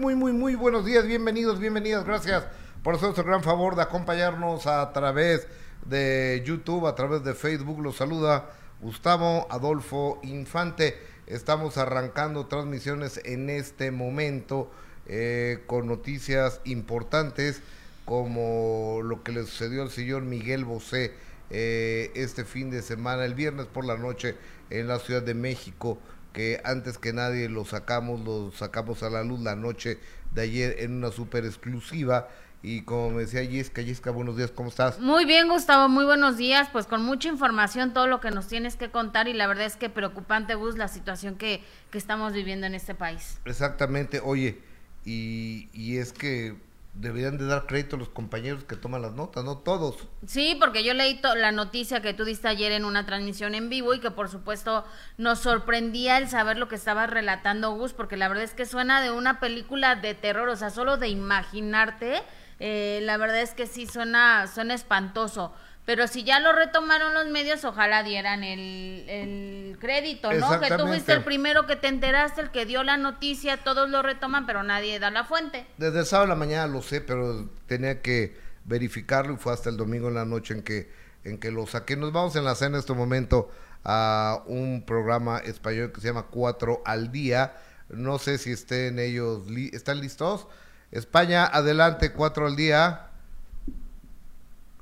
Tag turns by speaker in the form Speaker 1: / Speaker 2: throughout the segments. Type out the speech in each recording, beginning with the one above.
Speaker 1: Muy, muy, muy buenos días, bienvenidos, bienvenidas, gracias por hacernos el gran favor de acompañarnos a través de YouTube, a través de Facebook. Los saluda Gustavo Adolfo Infante. Estamos arrancando transmisiones en este momento eh, con noticias importantes como lo que le sucedió al señor Miguel Bosé eh, este fin de semana, el viernes por la noche en la Ciudad de México que antes que nadie lo sacamos, lo sacamos a la luz la noche de ayer en una super exclusiva. Y como me decía Yesca, Yesca, buenos días, ¿cómo estás?
Speaker 2: Muy bien, Gustavo, muy buenos días. Pues con mucha información, todo lo que nos tienes que contar y la verdad es que preocupante, Gus, la situación que, que estamos viviendo en este país.
Speaker 1: Exactamente, oye, y, y es que deberían de dar crédito a los compañeros que toman las notas, no todos.
Speaker 2: Sí, porque yo leí la noticia que tú diste ayer en una transmisión en vivo y que por supuesto nos sorprendía el saber lo que estaba relatando Gus, porque la verdad es que suena de una película de terror, o sea, solo de imaginarte, eh, la verdad es que sí suena, suena espantoso. Pero si ya lo retomaron los medios, ojalá dieran el, crédito, ¿no? Que tú fuiste el primero que te enteraste, el que dio la noticia, todos lo retoman, pero nadie da la fuente.
Speaker 1: Desde el sábado a la mañana lo sé, pero tenía que verificarlo y fue hasta el domingo en la noche en que, en que lo saqué. Nos vamos a enlazar en este momento a un programa español que se llama Cuatro al Día. No sé si estén ellos, ¿están listos? España, adelante, Cuatro al Día.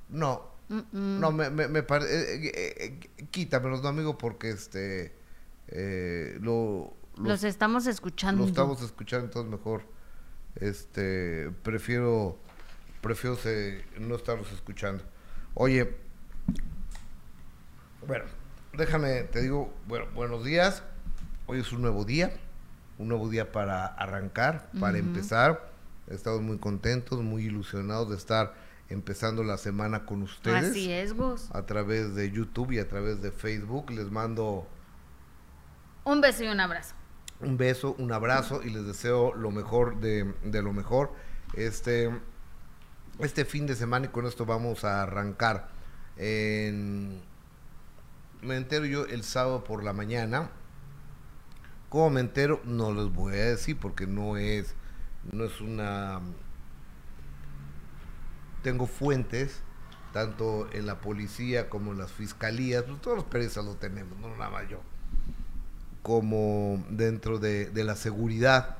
Speaker 1: No, no, me, me, parece. Eh, eh, eh, quítamelos, no, amigo, porque este. lo,
Speaker 2: los, estamos escuchando.
Speaker 1: Los estamos escuchando, entonces mejor. Este. Prefiero. Prefiero no estarlos escuchando. Oye. Bueno, déjame, te digo, bueno, buenos días. Hoy es un nuevo día. Un nuevo día para arrancar, para empezar. Estamos muy contentos, muy ilusionados de estar empezando la semana con ustedes.
Speaker 2: Así es, Gus.
Speaker 1: A través de YouTube y a través de Facebook. Les mando
Speaker 2: un beso y un abrazo.
Speaker 1: Un beso, un abrazo y les deseo lo mejor de, de lo mejor. Este, este fin de semana y con esto vamos a arrancar. En, me entero yo el sábado por la mañana. ¿Cómo me entero? No les voy a decir porque no es, no es una tengo fuentes, tanto en la policía como en las fiscalías, pues todos los periodistas lo tenemos, no nada más yo, como dentro de, la seguridad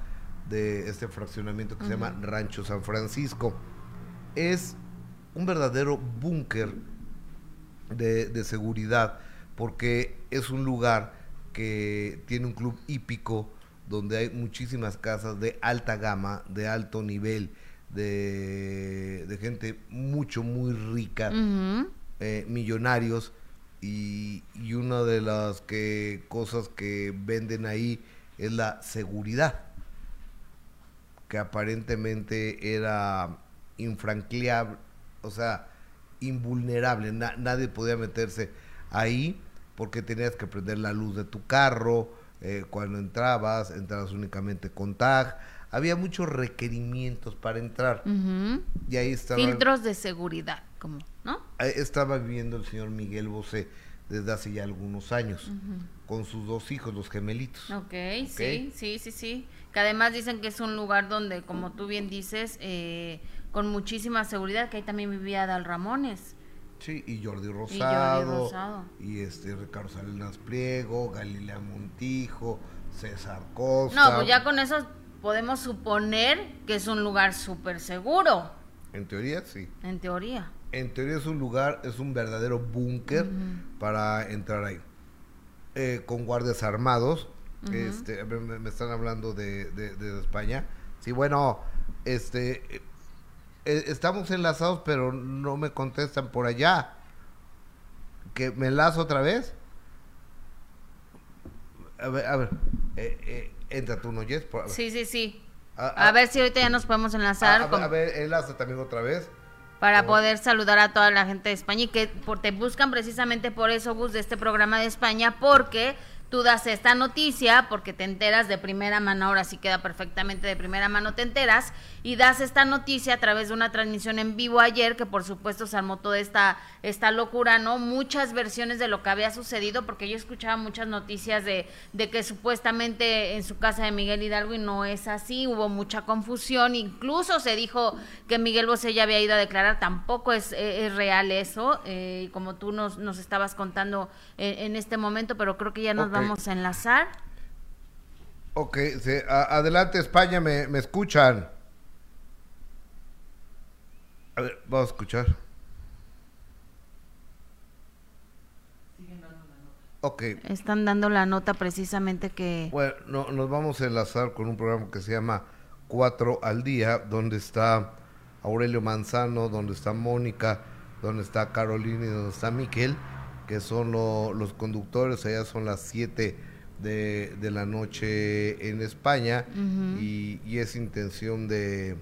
Speaker 1: de este fraccionamiento que se llama Rancho San Francisco. Es un verdadero búnker de, de seguridad, porque es un lugar que tiene un club hípico donde hay muchísimas casas de alta gama, de alto nivel, de, gente mucho, muy rica, eh, millonarios, y, y, una de las que, cosas que venden ahí es la seguridad, que aparentemente era infranqueable, o sea, invulnerable, nadie podía meterse ahí porque tenías que prender la luz de tu carro, eh, cuando entrabas, entrabas únicamente con tag, había muchos requerimientos para entrar. Y ahí estaba...
Speaker 2: Filtros de seguridad, como, ¿no?
Speaker 1: estaba viviendo el señor Miguel Bosé desde hace ya algunos años, con sus dos hijos, los gemelitos.
Speaker 2: ok, sí, sí, sí, sí. Que además dicen que es un lugar donde, como tú bien dices, eh, con muchísima seguridad, que ahí también vivía Dal Ramones.
Speaker 1: Sí, y Jordi Rosado. Y, este Ricardo Salinas Pliego, Galilea Montijo, César Costa.
Speaker 2: No, pues ya con eso podemos suponer que es un lugar súper seguro.
Speaker 1: En teoría, sí.
Speaker 2: En teoría.
Speaker 1: En teoría es un lugar, es un verdadero búnker para entrar ahí. Eh, con guardias armados. este, me, están hablando de, España. Sí, bueno, este, eh, eh, estamos enlazados, pero no me contestan por allá. ¿Que me enlazo otra vez? A ver, a ver. Eh, entra tú, ¿no, Jess?
Speaker 2: sí, sí, sí. A, ver si ahorita ya nos podemos enlazar.
Speaker 1: A, ver, enlaza también otra vez.
Speaker 2: Para poder saludar a toda la gente de España y que te buscan precisamente por eso, Gus, de este programa de España, porque tú das esta noticia porque te enteras de primera mano, ahora sí queda perfectamente de primera mano, te enteras y das esta noticia a través de una transmisión en vivo ayer, que por supuesto se armó toda esta, esta locura, ¿no? Muchas versiones de lo que había sucedido, porque yo escuchaba muchas noticias de, de que supuestamente en su casa de Miguel Hidalgo y no es así, hubo mucha confusión, incluso se dijo que Miguel Bosé ya había ido a declarar, tampoco es, es real eso, eh, como tú nos, nos estabas contando en, en, este momento, pero creo que ya nos vamos a enlazar.
Speaker 1: Ok, adelante España, ¿me, me escuchan? A ver, vamos a escuchar.
Speaker 2: Okay. Están dando la nota precisamente que...
Speaker 1: Bueno, no, nos vamos a enlazar con un programa que se llama Cuatro al Día, donde está Aurelio Manzano, donde está Mónica, donde está Carolina y donde está Miquel, que son los conductores, allá son las 7 de, de, la noche en España y, y, es intención de,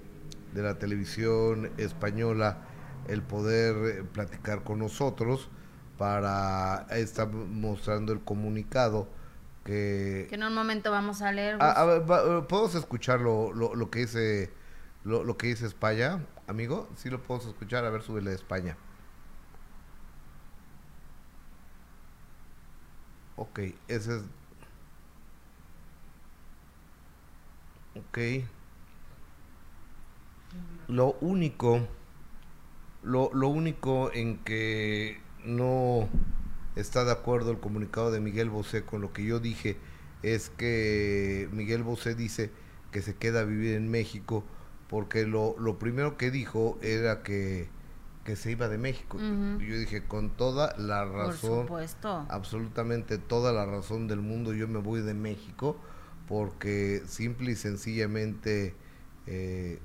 Speaker 1: de, la televisión española el poder platicar con nosotros para estar mostrando el comunicado que...
Speaker 2: Que en un momento vamos a leer.
Speaker 1: A, a ver, ¿Podemos escuchar lo, lo, lo que dice lo, lo, que dice España, amigo? Sí lo podemos escuchar, a ver, súbele de España. Ok, ese es... Ok. Lo único, lo, lo único en que no está de acuerdo el comunicado de Miguel Bosé con lo que yo dije es que Miguel Bosé dice que se queda a vivir en México porque lo, lo primero que dijo era que, que se iba de México. yo dije, con toda la razón, absolutamente toda la razón del mundo, yo me voy de México porque simple y sencillamente eh,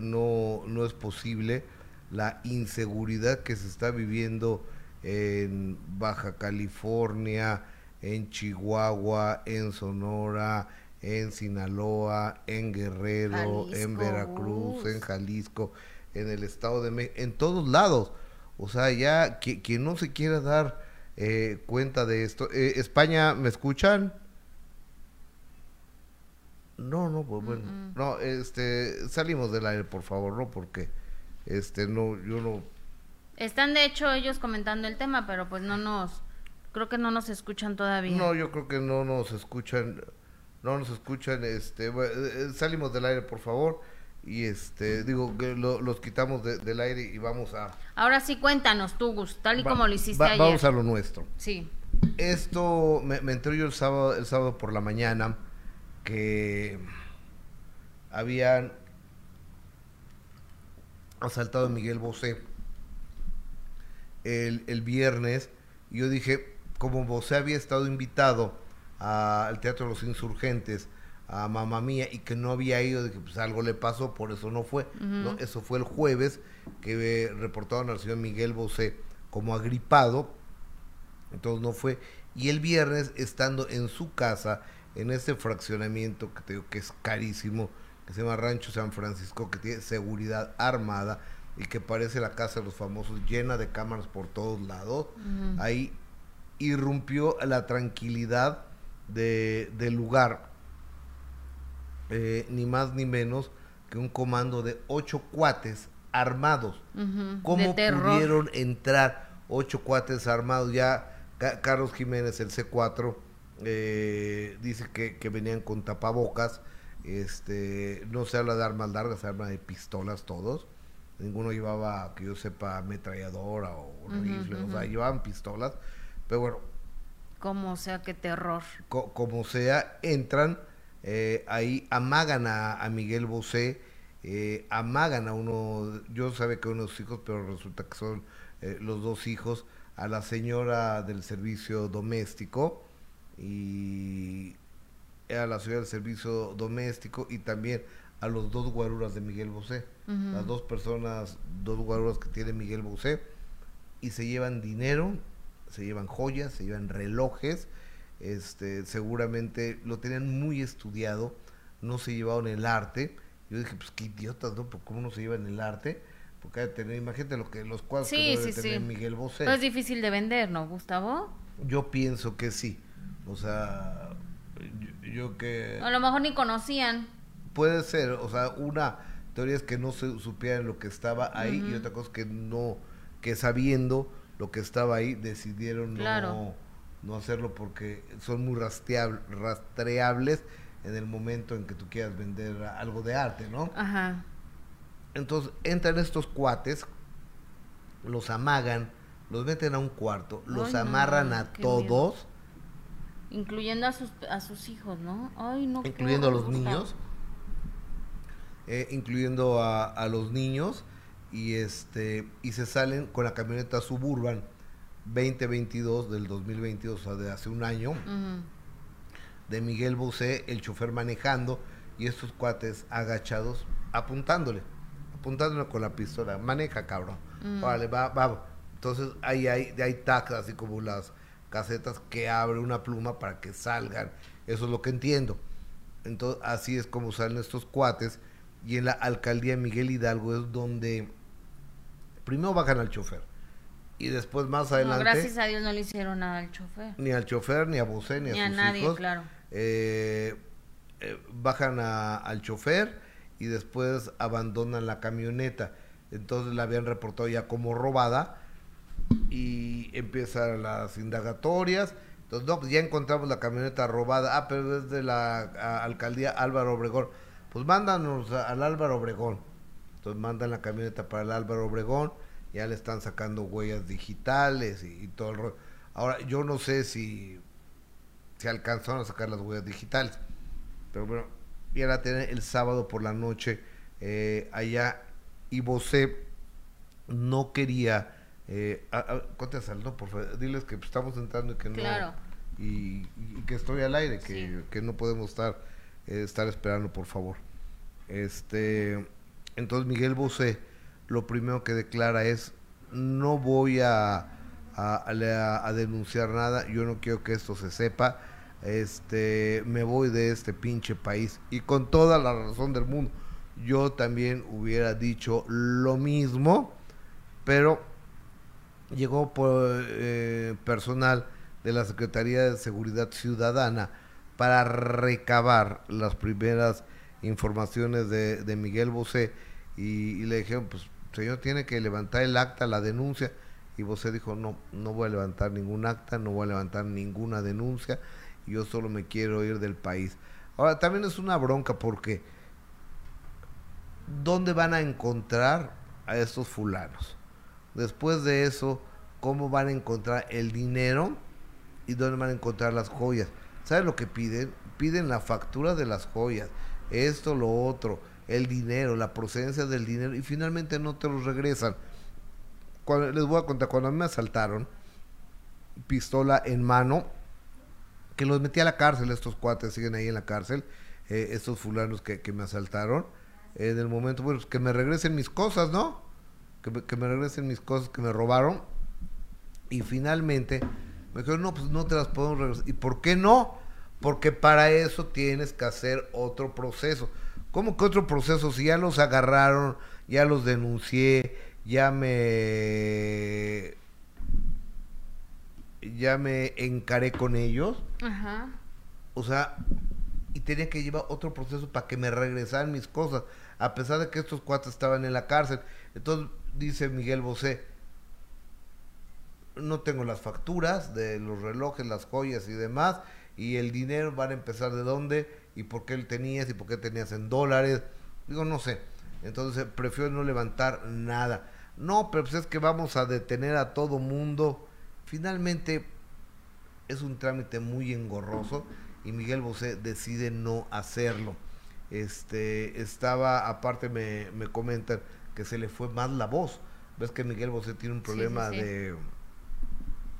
Speaker 1: no, no es posible la inseguridad que se está viviendo en Baja California, en Chihuahua, en Sonora, en Sinaloa, en Guerrero, en Veracruz, en Jalisco, en el Estado de México, en todos lados. O sea, ya quien no se quiera dar eh, cuenta de esto. Eh, España, ¿me escuchan? No, no, pues bueno, no, este, salimos del aire, por favor, no, porque, este, no, yo no
Speaker 2: están de hecho ellos comentando el tema, pero pues no nos, creo que no nos escuchan todavía.
Speaker 1: No, yo creo que no nos escuchan, no nos escuchan, este, bueno, eh, eh, salimos del aire por favor y este, digo, que los quitamos del aire y vamos a...
Speaker 2: Ahora sí cuéntanos tú, Gus, tal y como lo hiciste ayer.
Speaker 1: Vamos a lo nuestro.
Speaker 2: Sí.
Speaker 1: Esto me, me yo el sábado, el sábado por la mañana que habían asaltado a Miguel Bosé el, viernes, yo dije, como vos había estado invitado al Teatro de los Insurgentes, a mamá mía, y que no había ido, de que pues algo le pasó, por eso no fue. ¿no? Eso fue el jueves, que reportaron al señor Miguel Bosé como agripado, entonces no fue. Y el viernes, estando en su casa, en este fraccionamiento que te digo que es carísimo, que se llama Rancho San Francisco, que tiene seguridad armada, y que parece la casa de los famosos llena de cámaras por todos lados, ahí irrumpió la tranquilidad de, del lugar, eh, ni más ni menos que un comando de ocho cuates armados. ¿Cómo pudieron entrar ocho cuates armados? Ya Carlos Jiménez, el C4, eh, dice que, que, venían con tapabocas. Este, no se habla de armas largas, se habla de pistolas todos ninguno llevaba, que yo sepa, ametralladora o rifle, o sea, llevaban pistolas, pero bueno.
Speaker 2: Como sea, qué terror.
Speaker 1: como sea, entran, eh, ahí amagan a, Miguel Bosé, eh, amagan a uno, yo sabe que uno de sus hijos, pero resulta que son eh, los dos hijos, a la señora del servicio doméstico y a la señora del servicio doméstico y también a los dos guaruras de Miguel Bosé, las dos personas, dos guaruras que tiene Miguel Bosé, y se llevan dinero, se llevan joyas, se llevan relojes, este, seguramente lo tenían muy estudiado, no se llevaron el arte. Yo dije, pues qué idiotas, ¿no? ¿Cómo no se llevan el arte? Porque hay que tener, imagínate lo que los cuadros que debe tener Miguel Bosé.
Speaker 2: es difícil de vender, ¿no, Gustavo?
Speaker 1: Yo pienso que sí. O sea, yo, que...
Speaker 2: A lo mejor ni conocían.
Speaker 1: Puede ser, o sea, una teoría es que no se supieran lo que estaba ahí y otra cosa que no, que sabiendo lo que estaba ahí decidieron no, no hacerlo porque son muy rastreables en el momento en que tú quieras vender algo de arte, ¿no? Ajá. Entonces entran estos cuates, los amagan, los meten a un cuarto, los amarran a todos.
Speaker 2: Incluyendo a sus, a sus hijos, ¿no? Ay, no.
Speaker 1: Incluyendo a los niños. Eh, incluyendo a, a, los niños. Y este y se salen con la camioneta Suburban 2022 del 2022, o sea, de hace un año. De Miguel Bosé, el chofer manejando. Y estos cuates agachados apuntándole. Apuntándole con la pistola. Maneja, cabrón. Vale, va, va entonces ahí hay, hay tags, así como las casetas que abre una pluma para que salgan. Eso es lo que entiendo. Entonces así es como salen estos cuates. Y en la alcaldía Miguel Hidalgo es donde primero bajan al chofer. Y después más adelante...
Speaker 2: gracias a Dios no le hicieron nada al chofer.
Speaker 1: Ni al chofer, ni a Bosé, ni, a, sus nadie, claro. Eh, eh, bajan al chofer y después abandonan la camioneta. Entonces la habían reportado ya como robada y empiezan las indagatorias. Entonces, no, pues ya encontramos la camioneta robada. Ah, pero es de la alcaldía Álvaro Obregón. Pues mándanos al Álvaro Obregón. Entonces mandan la camioneta para el Álvaro Obregón. Ya le están sacando huellas digitales y, todo el rollo. Ahora, yo no sé si se alcanzaron a sacar las huellas digitales. Pero bueno, ya la tienen el sábado por la noche eh, allá. Y Bosé no quería eh, ¿no? Por favor, diles que estamos entrando y que no. Y, que estoy al aire, que, no podemos estar, eh, estar esperando, por favor. Este, entonces Miguel Bosé lo primero que declara es no voy a, a, denunciar nada, yo no quiero que esto se sepa, este, me voy de este pinche país y con toda la razón del mundo. Yo también hubiera dicho lo mismo, pero llegó eh, personal de la Secretaría de Seguridad Ciudadana para recabar las primeras informaciones de, de Miguel Bosé y, le dijeron, pues señor tiene que levantar el acta, la denuncia y Bosé dijo, no, no voy a levantar ningún acta, no voy a levantar ninguna denuncia, yo solo me quiero ir del país. Ahora, también es una bronca porque ¿dónde van a encontrar a estos fulanos? Después de eso, ¿cómo van a encontrar el dinero y dónde van a encontrar las joyas? ¿Sabes lo que piden? Piden la factura de las joyas, esto, lo otro, el dinero, la procedencia del dinero y finalmente no te los regresan. Cuando, les voy a contar, cuando me asaltaron, pistola en mano, que los metí a la cárcel, estos cuates siguen ahí en la cárcel, eh, estos fulanos que, me asaltaron, en el momento, bueno, pues que me regresen mis cosas, ¿no? Que me, regresen mis cosas que me robaron. Y finalmente me dijeron, no, pues no te las podemos regresar. ¿Y por qué no? Porque para eso tienes que hacer otro proceso. ¿Cómo que otro proceso? Si ya los agarraron, ya los denuncié, ya me ya me encaré con ellos. Ajá. O sea, y tenía que llevar otro proceso para que me regresaran mis cosas, a pesar de que estos cuatro estaban en la cárcel. Entonces, dice Miguel Bosé, no tengo las facturas de los relojes, las joyas y demás, y el dinero van a empezar de dónde y por qué él tenías y por qué tenías en dólares. Digo, no sé. Entonces prefiero no levantar nada. No, pero pues es que vamos a detener a todo mundo. Finalmente es un trámite muy engorroso y Miguel Bosé decide no hacerlo. Este estaba, aparte me, me comentan, que se le fue más la voz. Ves que Miguel Bosé tiene un problema de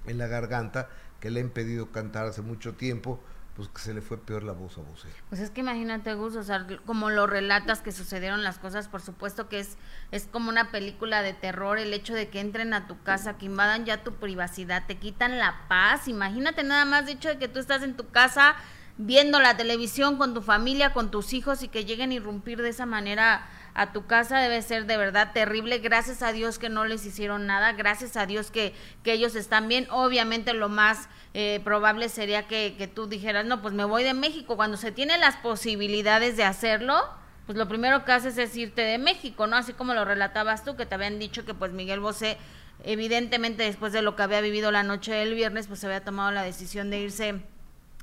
Speaker 1: en la garganta que le ha impedido cantar hace mucho tiempo, pues que se le fue peor la voz a Bosé.
Speaker 2: Pues es que imagínate, Gus, o sea, como lo relatas que sucedieron las cosas, por supuesto que es, es como una película de terror, el hecho de que entren a tu casa, que invadan ya tu privacidad, te quitan la paz, imagínate nada más, de hecho de que tú estás en tu casa viendo la televisión con tu familia, con tus hijos y que lleguen a irrumpir de esa manera a tu casa debe ser de verdad terrible. Gracias a Dios que no les hicieron nada, gracias a Dios que, que ellos están bien. Obviamente lo más eh, probable sería que, que tú dijeras, no, pues me voy de México. Cuando se tienen las posibilidades de hacerlo, pues lo primero que haces es irte de México, ¿no? Así como lo relatabas tú, que te habían dicho que pues Miguel Bosé, evidentemente después de lo que había vivido la noche del viernes, pues se había tomado la decisión de irse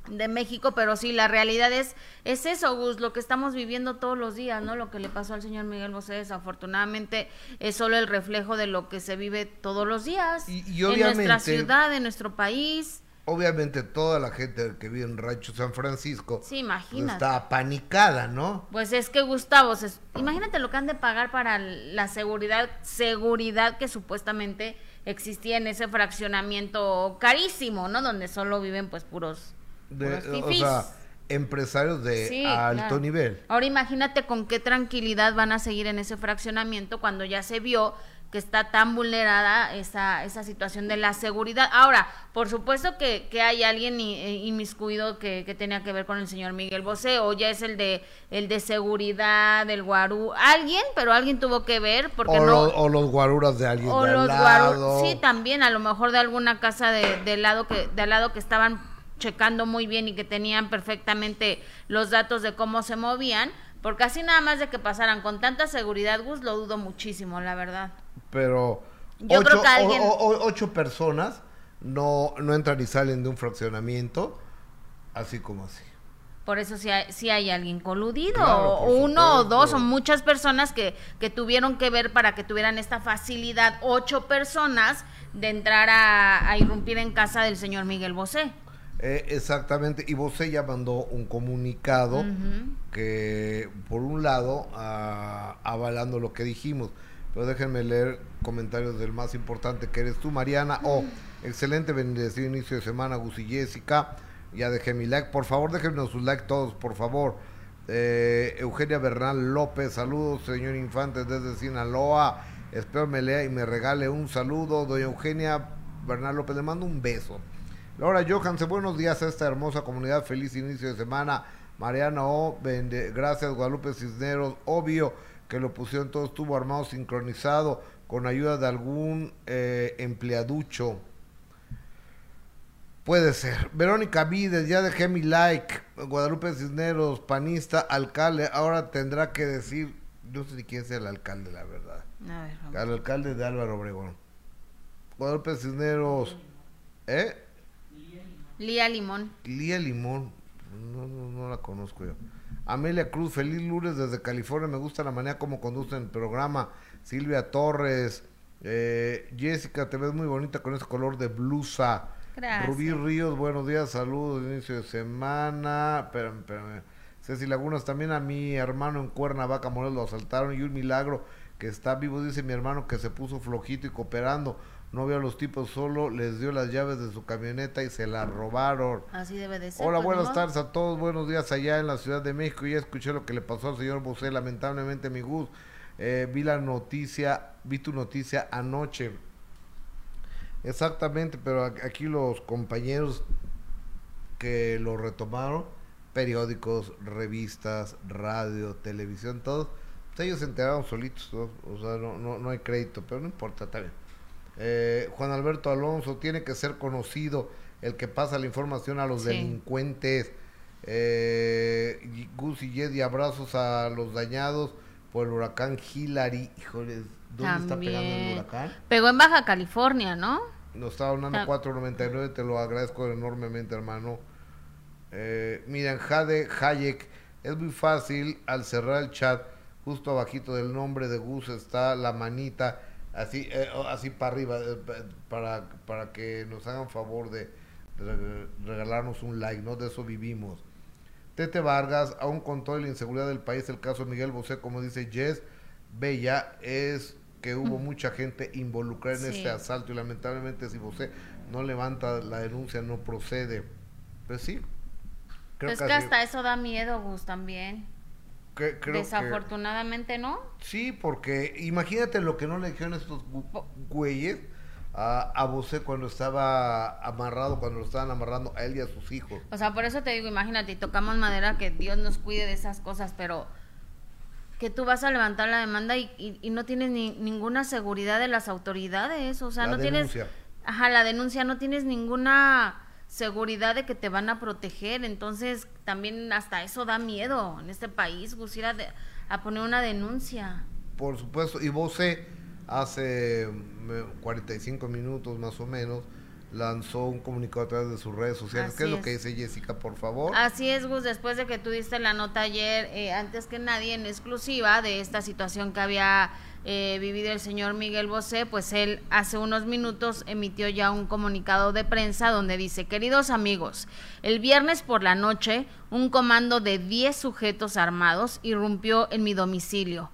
Speaker 2: de México, pero sí, la realidad es, es eso, Gus, lo que estamos viviendo todos los días, ¿no? Lo que le pasó al señor Miguel Bosé, desafortunadamente, es solo el reflejo de lo que se vive todos los días
Speaker 1: Y- y
Speaker 2: en nuestra ciudad, en nuestro país.
Speaker 1: Obviamente toda la gente que vive en Rancho San Francisco
Speaker 2: Sí, imagínate.
Speaker 1: está apanicada, ¿no?
Speaker 2: Pues es que Gustavo, se- imagínate lo que han de pagar para la seguridad, seguridad que supuestamente existía en ese fraccionamiento carísimo, ¿no? Donde solo viven pues puros,
Speaker 1: De- o sea, empresarios de
Speaker 2: Sí,
Speaker 1: alto
Speaker 2: claro.
Speaker 1: nivel.
Speaker 2: Ahora imagínate con qué tranquilidad van a seguir en ese fraccionamiento cuando ya se vio que está tan vulnerada esa, esa situación de la seguridad. Ahora, por supuesto que, que hay alguien eh, inmiscuido que, que tenía que ver con el señor Miguel Bosé, o ya es el de el de seguridad, el guarú, alguien, pero alguien tuvo que ver, porque
Speaker 1: O,
Speaker 2: no...
Speaker 1: los, o los guaruras de alguien
Speaker 2: O
Speaker 1: de al
Speaker 2: los
Speaker 1: lado.
Speaker 2: guaru- sí, también a lo mejor de alguna casa de, de lado que de al lado que estaban checando muy bien y que tenían perfectamente los datos de cómo se movían, porque así nada más de que pasaran con tanta seguridad, Gus, lo dudo muchísimo, la verdad.
Speaker 1: Pero
Speaker 2: Yo
Speaker 1: ocho,
Speaker 2: creo que alguien-
Speaker 1: o- o- ocho personas no, no entran y salen de un fraccionamiento así como así.
Speaker 2: Por eso sí hay, sí hay alguien coludido,
Speaker 1: Claro,
Speaker 2: o uno o dos o muchas personas que, que tuvieron que ver para que tuvieran esta facilidad, ocho personas, de entrar a, a irrumpir en casa del señor Miguel Bosé.
Speaker 1: Eh, exactamente, y Bosé ya mandó un comunicado que, por un lado, ah, avalando lo que dijimos, pero déjenme leer comentarios del más importante que eres tú, Mariana. Oh, excelente, bendecido inicio de semana, Gus y Jessica. Ya dejé mi like, por favor, déjenos sus like todos, por favor. Eh, Eugenia Bernal López, saludos, señor Infante desde Sinaloa. Espero me lea y me regale un saludo. Doña Eugenia Bernal López, le mando un beso. Laura Johansen, buenos días a esta hermosa comunidad. Feliz inicio de semana. Mariana O, bende- gracias Guadalupe Cisneros. Obvio que lo pusieron todo, estuvo armado, sincronizado, con ayuda de algún eh, empleaducho. Puede ser. Verónica Vides, ya dejé mi like. Guadalupe Cisneros, panista, alcalde. Ahora tendrá que decir, no sé ni quién es el alcalde, la verdad.
Speaker 2: A ver.
Speaker 1: Al alcalde de Álvaro Obregón. Guadalupe Cisneros, ¿eh?
Speaker 2: Lía Limón.
Speaker 1: Lía Limón, no, no, no la conozco yo. Amelia Cruz, feliz lunes desde California, me gusta la manera como conducen el programa. Silvia Torres, eh, Jessica, te ves muy bonita con ese color de blusa.
Speaker 2: Gracias.
Speaker 1: Rubí Ríos, buenos días, saludos, inicio de semana. Espérame, espérame. Ceci Lagunas, también a mi hermano en Cuernavaca, Morelos, lo asaltaron y un milagro que está vivo, dice mi hermano que se puso flojito y cooperando. No vio a los tipos, solo les dio las llaves de su camioneta y se la robaron.
Speaker 2: Así debe de ser.
Speaker 1: Hola,
Speaker 2: pues,
Speaker 1: buenas tardes a todos, buenos días allá en la Ciudad de México. Ya escuché lo que le pasó al señor Bosé, lamentablemente mi Gus. Eh, vi la noticia, vi tu noticia anoche. Exactamente, pero aquí los compañeros que lo retomaron, periódicos, revistas, radio, televisión, todos, pues ellos se enteraron solitos, ¿no? o sea, no, no, no hay crédito, pero no importa, está bien. Eh, Juan Alberto Alonso, tiene que ser conocido el que pasa la información a los
Speaker 2: Sí.
Speaker 1: delincuentes. Eh, Gus y Jedi, abrazos a los dañados por el huracán Hillary. Híjole, ¿dónde está pegando el
Speaker 2: También.
Speaker 1: huracán?
Speaker 2: Pegó en Baja California, ¿no?
Speaker 1: Nos está donando
Speaker 2: Ta-
Speaker 1: 4.99, te lo agradezco enormemente, hermano. Eh, miren, Jade Hayek, es muy fácil al cerrar el chat, justo abajito del nombre de Gus está la manita, así eh, así para arriba, eh, pa- para, para que nos hagan favor de, de reg- regalarnos un like, ¿no? De eso vivimos. Tete Vargas, aún con toda la inseguridad del país, el caso de Miguel Bosé, como dice Jess, Bella, es que hubo mucha gente involucrada en
Speaker 2: Sí.
Speaker 1: este asalto y lamentablemente si Bosé no levanta la denuncia, no procede. Pues sí. Creo
Speaker 2: Pues
Speaker 1: que
Speaker 2: que hasta eso da miedo, Gus, también.
Speaker 1: Que- creo que-
Speaker 2: Desafortunadamente, ¿no?
Speaker 1: Sí, porque imagínate lo que no le dijeron estos güeyes a, a Bosé cuando estaba amarrado, cuando lo estaban amarrando a él y a sus hijos.
Speaker 2: O sea, por eso te digo, imagínate, y tocamos madera, que Dios nos cuide de esas cosas, pero que tú vas a levantar la demanda y, y- y no tienes ni, ninguna seguridad de las autoridades, o sea,
Speaker 1: La
Speaker 2: no
Speaker 1: denuncia.
Speaker 2: tienes... Ajá, la denuncia, no tienes ninguna seguridad de que te van a proteger, entonces también hasta eso da miedo en este país, Gus, ir a, de- a poner una denuncia.
Speaker 1: Por supuesto, y Bosé hace mm, 45 minutos más o menos lanzó un comunicado a través de sus redes sociales. ¿Qué es
Speaker 2: Así
Speaker 1: lo que dice Jessica, por favor?
Speaker 2: Así es, Gus, después de que tú diste la nota ayer, eh, antes que nadie, en exclusiva de esta situación que había eh, vivido el señor Miguel Bosé, pues él hace unos minutos emitió ya un comunicado de prensa donde dice, queridos amigos, el viernes por la noche, un comando de 10 sujetos armados irrumpió en mi domicilio.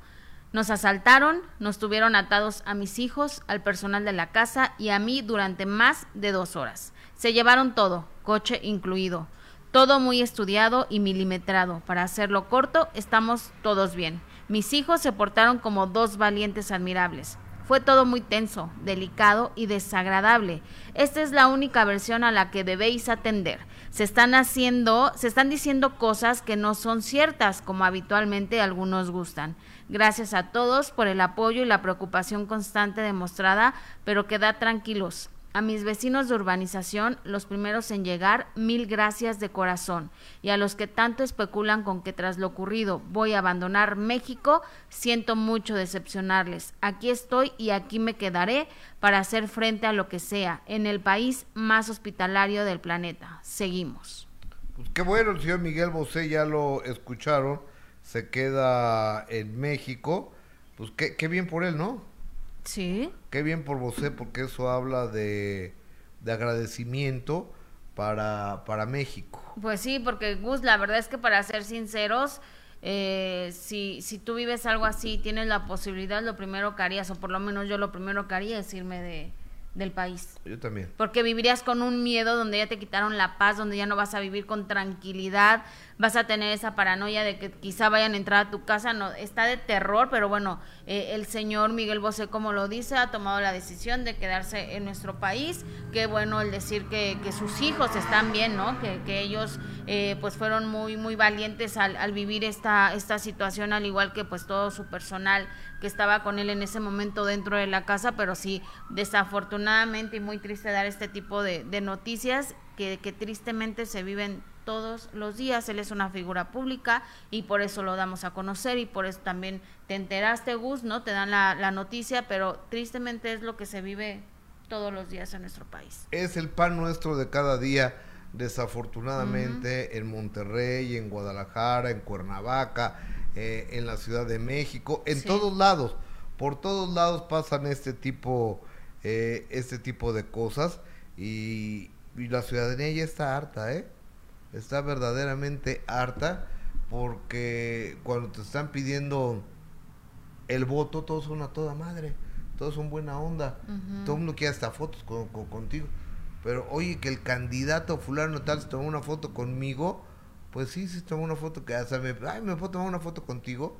Speaker 2: Nos asaltaron, nos tuvieron atados a mis hijos, al personal de la casa y a mí durante más de dos horas. Se llevaron todo, coche incluido. Todo muy estudiado y milimetrado. Para hacerlo corto, estamos todos bien. Mis hijos se portaron como dos valientes admirables. Fue todo muy tenso, delicado y desagradable. Esta es la única versión a la que debéis atender. Se están haciendo, se están diciendo cosas que no son ciertas, como habitualmente algunos gustan. Gracias a todos por el apoyo y la preocupación constante demostrada, pero quedad tranquilos. A mis vecinos de urbanización, los primeros en llegar, mil gracias de corazón. Y a los que tanto especulan con que tras lo ocurrido voy a abandonar México, siento mucho decepcionarles. Aquí estoy y aquí me quedaré para hacer frente a lo que sea en el país más hospitalario del planeta. Seguimos.
Speaker 1: Pues qué bueno, el señor Miguel Bosé ya lo escucharon, se queda en México. Pues qué, qué bien por él, ¿no?
Speaker 2: Sí.
Speaker 1: Qué bien por Bosé, porque eso habla de, de agradecimiento para, para México.
Speaker 2: Pues sí, porque Gus, la verdad es que para ser sinceros, eh, si, si tú vives algo así, tienes la posibilidad, lo primero que harías, o por lo menos yo lo primero que haría es irme de, del país.
Speaker 1: Yo también.
Speaker 2: Porque vivirías con un miedo donde ya te quitaron la paz, donde ya no vas a vivir con tranquilidad, vas a tener esa paranoia de que quizá vayan a entrar a tu casa, no, está de terror, pero bueno, eh, el señor Miguel Bosé, como lo dice, ha tomado la decisión de quedarse en nuestro país, qué bueno el decir que, que sus hijos están bien, ¿no? Que, que ellos eh, pues fueron muy, muy valientes al, al vivir esta, esta situación, al igual que pues todo su personal que estaba con él en ese momento dentro de la casa, pero sí, desafortunadamente y muy triste dar este tipo de, de noticias que, que tristemente se viven todos los días. Él es una figura pública y por eso lo damos a conocer y por eso también te enteraste, Gus, ¿no? Te dan la, la noticia, pero tristemente es lo que se vive todos los días en nuestro país.
Speaker 1: Es el pan nuestro de cada día, desafortunadamente, en Monterrey, en Guadalajara, en Cuernavaca, eh, en la Ciudad de México, en
Speaker 2: Sí.
Speaker 1: todos lados. Por todos lados pasan este tipo, eh, este tipo de cosas y, y la ciudadanía ya está harta, ¿eh? Está verdaderamente harta porque cuando te están pidiendo el voto, todos son a toda madre, todos son buena onda, todo el mundo quiere hasta fotos con, con- contigo. Pero oye, que el candidato fulano tal se tomó una foto conmigo, pues sí, se tomó una foto que hasta me, ay, me puedo tomar una foto contigo.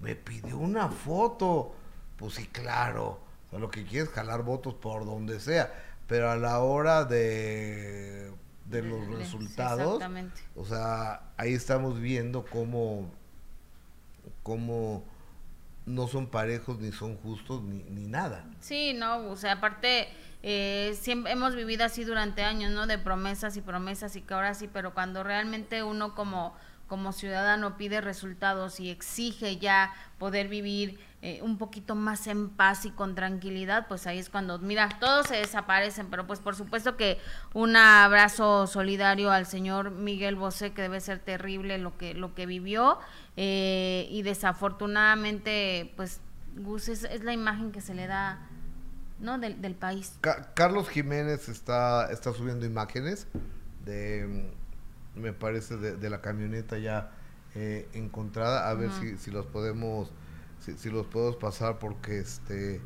Speaker 1: Me pidió una foto. Pues sí, claro. O sea, lo que quieres es jalar votos por donde sea. Pero a la hora de, de los
Speaker 2: Sí,
Speaker 1: resultados,
Speaker 2: Exactamente.
Speaker 1: o sea, ahí estamos viendo cómo, cómo no son parejos, ni son justos, ni, ni nada.
Speaker 2: Sí, no, o sea, aparte, eh, siempre hemos vivido así durante años, ¿no? De promesas y promesas y que ahora sí, pero cuando realmente uno como, como ciudadano pide resultados y exige ya poder vivir eh, un poquito más en paz y con tranquilidad, pues ahí es cuando, mira, todos se desaparecen, pero pues por supuesto que un abrazo solidario al señor Miguel Bosé, que debe ser terrible lo que, lo que vivió, eh, y desafortunadamente, pues, Gus, es, es la imagen que se le da, ¿no? Del, del país.
Speaker 1: Ca- Carlos Jiménez está, está subiendo imágenes de, mm, me parece, de, de la camioneta ya eh, encontrada. A ver si, si los podemos, si, si los podemos pasar porque este,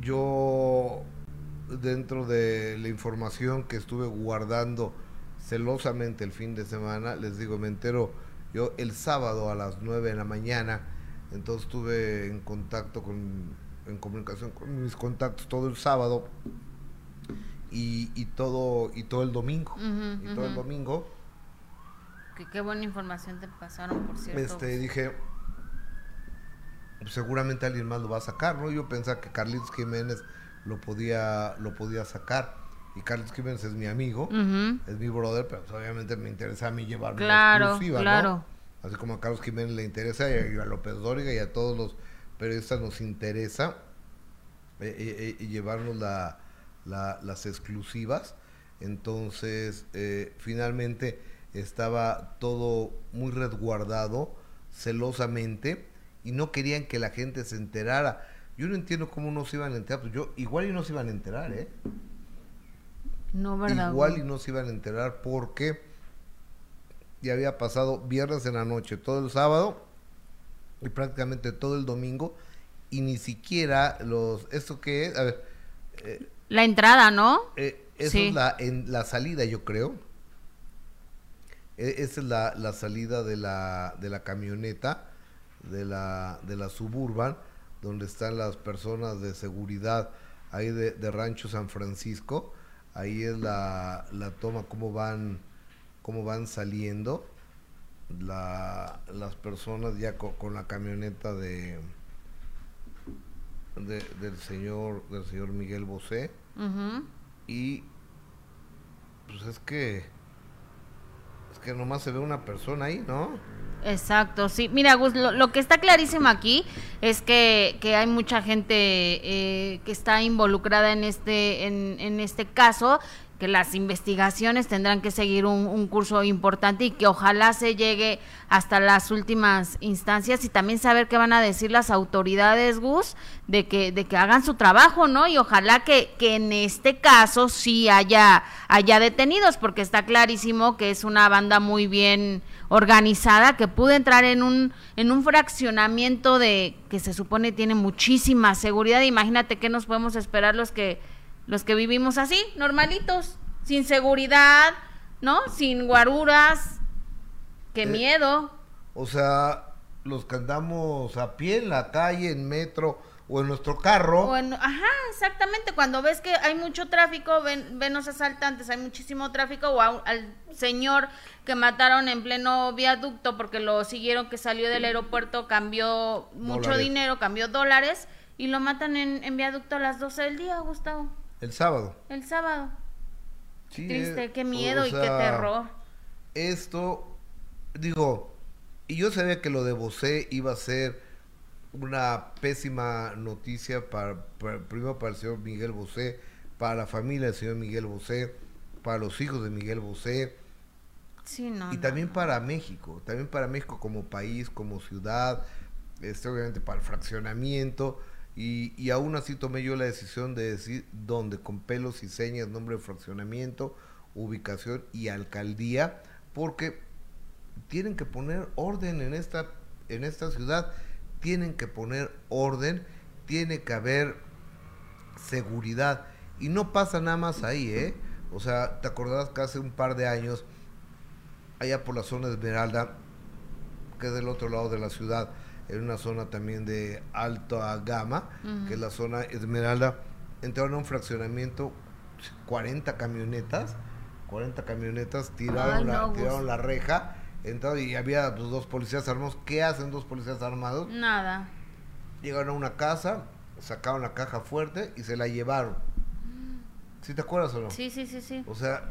Speaker 1: yo dentro de la información que estuve guardando celosamente el fin de semana, les digo, me entero yo el sábado a las 9 de la mañana, entonces estuve en contacto con en comunicación con mis contactos todo el sábado y, y todo y todo el domingo. Y todo el domingo
Speaker 2: Que qué buena información te pasaron, por cierto.
Speaker 1: este, dije, seguramente alguien más lo va a sacar, ¿no? Yo pensaba que Carlitos Jiménez lo podía, lo podía sacar. Y Carlitos Jiménez es mi amigo,
Speaker 2: Ujú.
Speaker 1: es mi brother, pero pues, obviamente me interesa a mí llevarme
Speaker 2: Claro,
Speaker 1: la exclusiva, ¿no?
Speaker 2: claro.
Speaker 1: Así como a Carlos Jiménez le interesa y a López Dóriga y a todos los periodistas nos interesa eh, eh, eh, llevarnos la, la- las exclusivas. Entonces, finalmente estaba todo muy resguardado, celosamente, y no querían que la gente se enterara. Yo no entiendo cómo no se iban a enterar, pues yo igual y no se iban a enterar, ¿eh?
Speaker 2: No, ¿verdad?
Speaker 1: Igual y no se iban a enterar porque ya había pasado viernes en la noche, todo el sábado prácticamente todo el domingo y ni siquiera los esto que es, a ver, eh,
Speaker 2: La entrada, ¿no?
Speaker 1: eh,
Speaker 2: Sí.
Speaker 1: es la en la salida, yo creo. E- esa es la, la salida de la de la camioneta de la de la suburban donde están las personas de seguridad ahí de, de Rancho San Francisco. Ahí es la, la toma cómo van cómo van saliendo la, las personas ya co- con, la camioneta de, de- del señor del señor Miguel Bosé y pues es que es que nomás se ve una persona ahí, ¿no?
Speaker 2: Exacto, sí. Mira, Gus, lo, lo que está clarísimo aquí es que, que hay mucha gente eh, que está involucrada en este, en, en este caso, que las investigaciones tendrán que seguir un, un curso importante y que ojalá se llegue hasta las últimas instancias y también saber qué van a decir las autoridades, Gus, de que, de que hagan su trabajo, ¿no? Y ojalá que, que en este caso sí haya, haya detenidos, porque está clarísimo que es una banda muy bien organizada que pudo entrar en un en un fraccionamiento de que se supone tiene muchísima seguridad. Imagínate qué nos podemos esperar los que los que vivimos así, normalitos, sin seguridad, ¿no? Sin guaruras. Qué
Speaker 1: Eh,
Speaker 2: miedo.
Speaker 1: O sea, los que andamos a pie en la calle, en metro o en nuestro carro,
Speaker 2: O en- ajá, exactamente. Cuando ves que hay mucho tráfico, ven, ven los asaltantes, hay muchísimo tráfico, o a al señor que mataron en pleno viaducto porque lo siguieron que salió del aeropuerto, cambió mucho
Speaker 1: Dólares.
Speaker 2: dinero, cambió dólares, y lo matan en, en viaducto a las 12 del día, Gustavo,
Speaker 1: el sábado.
Speaker 2: el sábado.
Speaker 1: Sí,
Speaker 2: Triste,
Speaker 1: eh,
Speaker 2: qué
Speaker 1: o
Speaker 2: miedo y qué terror.
Speaker 1: Esto, digo, y yo sabía que lo de Bosé iba a ser una pésima noticia para, para- primero para el señor Miguel Bosé, para la familia del señor Miguel Bosé, para los hijos de Miguel Bosé,
Speaker 2: Sí, no.
Speaker 1: y
Speaker 2: no,
Speaker 1: también
Speaker 2: no.
Speaker 1: para México, también para México como país, como ciudad, este, obviamente para el fraccionamiento, y, y aún así tomé yo la decisión de decir dónde, con pelos y señas, nombre de fraccionamiento, ubicación y alcaldía, porque tienen que poner orden en esta, en esta ciudad, tienen que poner orden, tiene que haber seguridad, y no pasa nada más ahí, ¿eh? O sea, ¿te acordás que hace un par de años allá por la zona de Esmeralda, que es del otro lado de la ciudad, en una zona también de alta gama, que es la zona Esmeralda, entraron a un fraccionamiento, 40 camionetas, 40 camionetas, tiraron, la,
Speaker 2: no,
Speaker 1: tiraron la reja, entraron y había pues, dos policías armados. ¿Qué hacen dos policías armados?
Speaker 2: Nada.
Speaker 1: Llegaron a una casa, sacaron la caja fuerte y se la llevaron. ¿Sí te acuerdas o no?
Speaker 2: Sí, sí, sí, sí.
Speaker 1: O sea,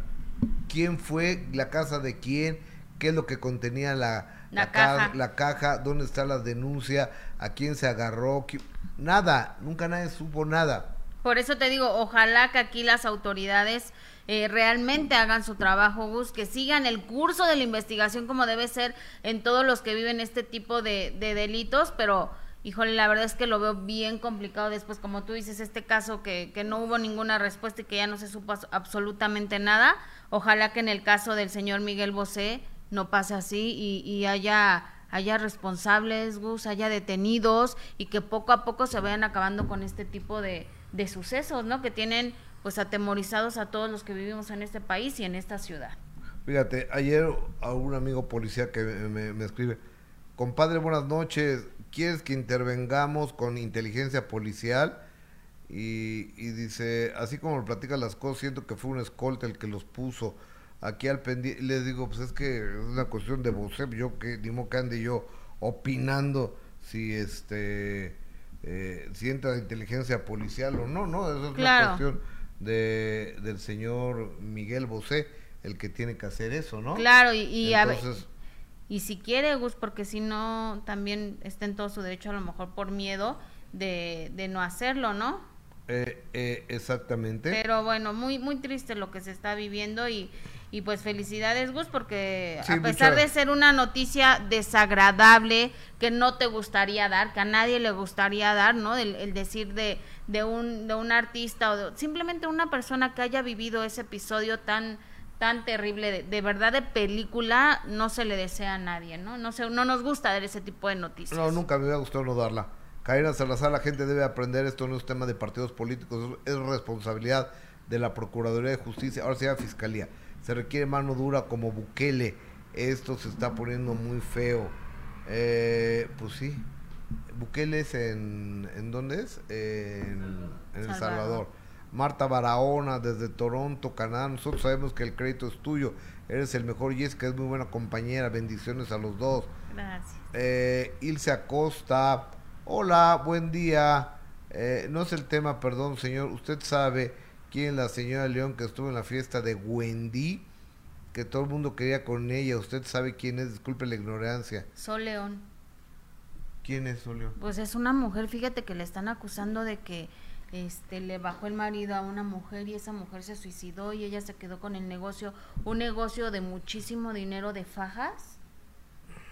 Speaker 1: ¿quién fue? ¿La casa de quién? ¿Qué es lo que contenía la,
Speaker 2: La
Speaker 1: ca-
Speaker 2: caja.
Speaker 1: la caja? ¿Dónde está la denuncia? ¿A quién se agarró? ¿Qui- Nada, nunca nadie supo nada.
Speaker 2: Por eso te digo, ojalá que aquí las autoridades eh, realmente hagan su trabajo, Gus, que sigan el curso de la investigación como debe ser en todos los que viven este tipo de, de delitos, pero híjole, la verdad es que lo veo bien complicado después, como tú dices, este caso que, que no hubo ninguna respuesta y que ya no se supo absolutamente nada. Ojalá que en el caso del señor Miguel Bosé no pase así y, haya haya responsables, Gus, haya detenidos y que poco a poco se vayan acabando con este tipo de, de sucesos, ¿no? Que tienen pues atemorizados a todos los que vivimos en este país y en esta ciudad.
Speaker 1: Fíjate, ayer a un amigo policía que me, me- me escribe, compadre, buenas noches, quieres que intervengamos con inteligencia policial y, y dice, así como lo platica las cosas, siento que fue un escolta el que los puso aquí al pendiente. Le digo, pues es que es una cuestión de vocep, yo que ni que ande yo opinando si este eh, si entra la inteligencia policial o no, no, eso es una cuestión de, del señor Miguel Bosé el que tiene que hacer eso, ¿no?
Speaker 2: Claro, y, y y si quiere, Gus, porque si no, también está en todo su derecho, a lo mejor por miedo de, de no hacerlo, ¿no?
Speaker 1: Eh, eh, exactamente.
Speaker 2: Pero bueno, muy, muy triste lo que se está viviendo y, y pues felicidades, Gus, porque a pesar de ser una noticia desagradable que no te gustaría dar, que a nadie le gustaría dar, ¿no? El, decir de, de, un, de un artista o simplemente una persona que haya vivido ese episodio tan tan terrible, de, verdad de película, no se le desea a nadie, ¿no? No, se, no nos gusta dar ese tipo de noticias.
Speaker 1: No, nunca me hubiera gustado no darla. Karina Salazar, la gente debe aprender, esto no es tema de partidos políticos, es responsabilidad de la Procuraduría de Justicia, ahora se llama Fiscalía. Se requiere mano dura como Bukele. Esto se está poniendo muy feo. Eh, pues sí. Bukele es en... ¿En dónde es? En, en El Salvador. Marta Barahona desde Toronto, Canadá. Nosotros sabemos que el crédito es tuyo. Eres el mejor y es que es muy buena compañera. Bendiciones a los dos.
Speaker 2: Gracias.
Speaker 1: Eh, Ilse Acosta. Hola, buen día. Eh, no es el tema, perdón, señor. Usted sabe quién es la señora León que estuvo en la fiesta de Wendy, que todo el mundo quería con ella. Usted sabe quién es. Disculpe la ignorancia.
Speaker 2: Sol León.
Speaker 1: ¿Quién es Sol León?
Speaker 2: Pues es una mujer, fíjate que le están acusando de que este le bajó el marido a una mujer y esa mujer se suicidó y ella se quedó con el negocio, un negocio de muchísimo dinero de fajas.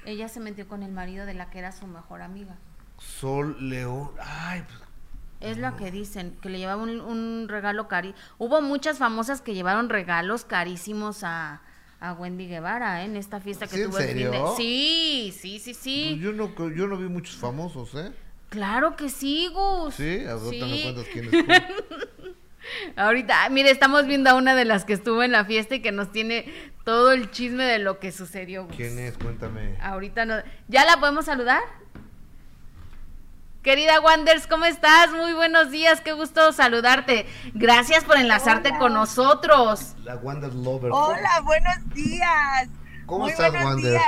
Speaker 2: Ella se metió con el marido de la que era su mejor amiga.
Speaker 1: Sol León, ay, pues,
Speaker 2: es lo que dicen, que le llevaba un, regalo cari. Hubo muchas famosas que llevaron regalos carísimos a, a Wendy Guevara ¿eh? en esta fiesta que tuvo
Speaker 1: el
Speaker 2: Sí, sí, sí, sí.
Speaker 1: Pues yo no, yo no vi muchos famosos, ¿eh?
Speaker 2: Claro que sí, Gus.
Speaker 1: Sí, ahorita me cuentas quién
Speaker 2: Ahorita, mire, estamos viendo a una de las que estuvo en la fiesta y que nos tiene todo el chisme de lo que sucedió. Gus.
Speaker 1: ¿Quién es? Cuéntame.
Speaker 2: Ahorita no. ¿Ya la podemos saludar? Querida Wanders, ¿cómo estás? Muy buenos días, qué gusto saludarte. Gracias por enlazarte con nosotros.
Speaker 1: La Wanders Lover.
Speaker 3: Hola, buenos días.
Speaker 1: ¿Cómo estás, Wanders?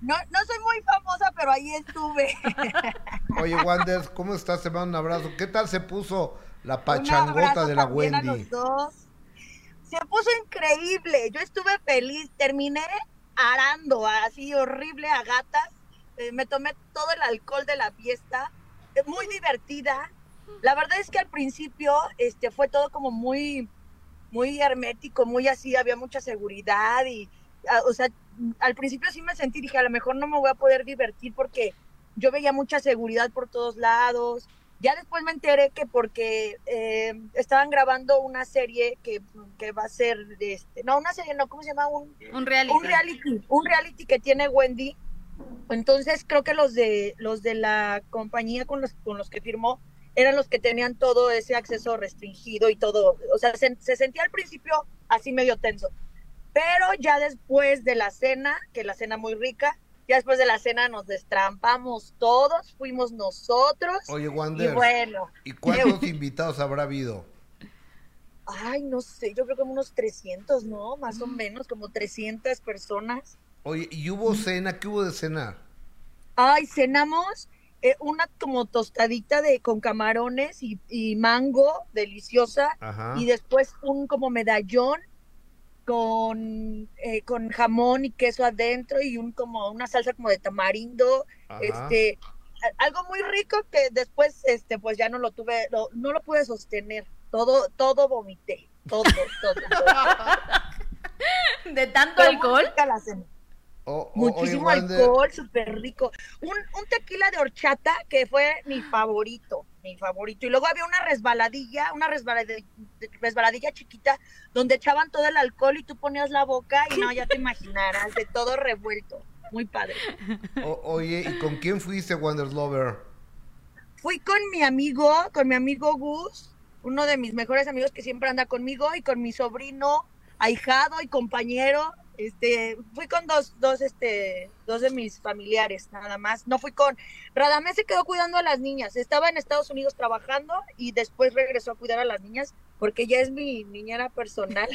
Speaker 3: No, no soy muy famosa, pero ahí estuve.
Speaker 1: Oye, Wanders, ¿cómo estás? Te mando un abrazo. ¿Qué tal se puso la pachangota de la Wendy?
Speaker 3: Se puso increíble. Yo estuve feliz. Terminé arando así horrible a gatas. Eh, me tomé todo el alcohol de la fiesta. Muy divertida. La verdad es que al principio este, fue todo como muy, muy hermético, muy así. Había mucha seguridad y, ah, o sea, al principio sí me sentí, dije, a lo mejor no me voy a poder divertir porque yo veía mucha seguridad por todos lados. Ya después me enteré que porque eh, estaban grabando una serie que, que, va a ser, este, no, una serie, no, ¿cómo se llama? Un,
Speaker 2: un reality.
Speaker 3: Un reality, un reality que tiene Wendy. Entonces creo que los de, los de la compañía con los, con los que firmó eran los que tenían todo ese acceso restringido y todo. O sea, se, se sentía al principio así medio tenso. Pero ya después de la cena, que la cena muy rica, ya después de la cena nos destrampamos todos, fuimos nosotros.
Speaker 1: Oye, Wander.
Speaker 3: Y bueno.
Speaker 1: ¿Y cuántos invitados habrá habido?
Speaker 3: Ay, no sé, yo creo que unos 300, ¿no? Más o menos, como 300 personas.
Speaker 1: Oye, ¿y hubo cena? ¿Qué hubo de cenar?
Speaker 3: Ay, cenamos eh, una como tostadita de con camarones y, y mango, deliciosa. Ajá. Y después un como medallón con, eh, con jamón y queso adentro y un como una salsa como de tamarindo, este algo muy rico que después este pues ya no lo tuve, no lo pude sostener, todo, todo vomité, todo, todo.
Speaker 2: ¿De tanto alcohol?
Speaker 3: Muchísimo alcohol, súper rico. Un, un tequila de horchata que fue mi favorito mi favorito. Y luego había una resbaladilla, una resbaladilla, resbaladilla chiquita, donde echaban todo el alcohol y tú ponías la boca y no, ya te imaginarás, de todo revuelto. Muy padre.
Speaker 1: oye, ¿y con quién fuiste, Wonders Lover?
Speaker 3: Fui con mi amigo, con mi amigo Gus, uno de mis mejores amigos que siempre anda conmigo, y con mi sobrino, ahijado y compañero, Este, fui con dos, dos, este, dos de mis familiares, nada más. No fui con. Radamés se quedó cuidando a las niñas. Estaba en Estados Unidos trabajando y después regresó a cuidar a las niñas porque ya es mi niñera personal.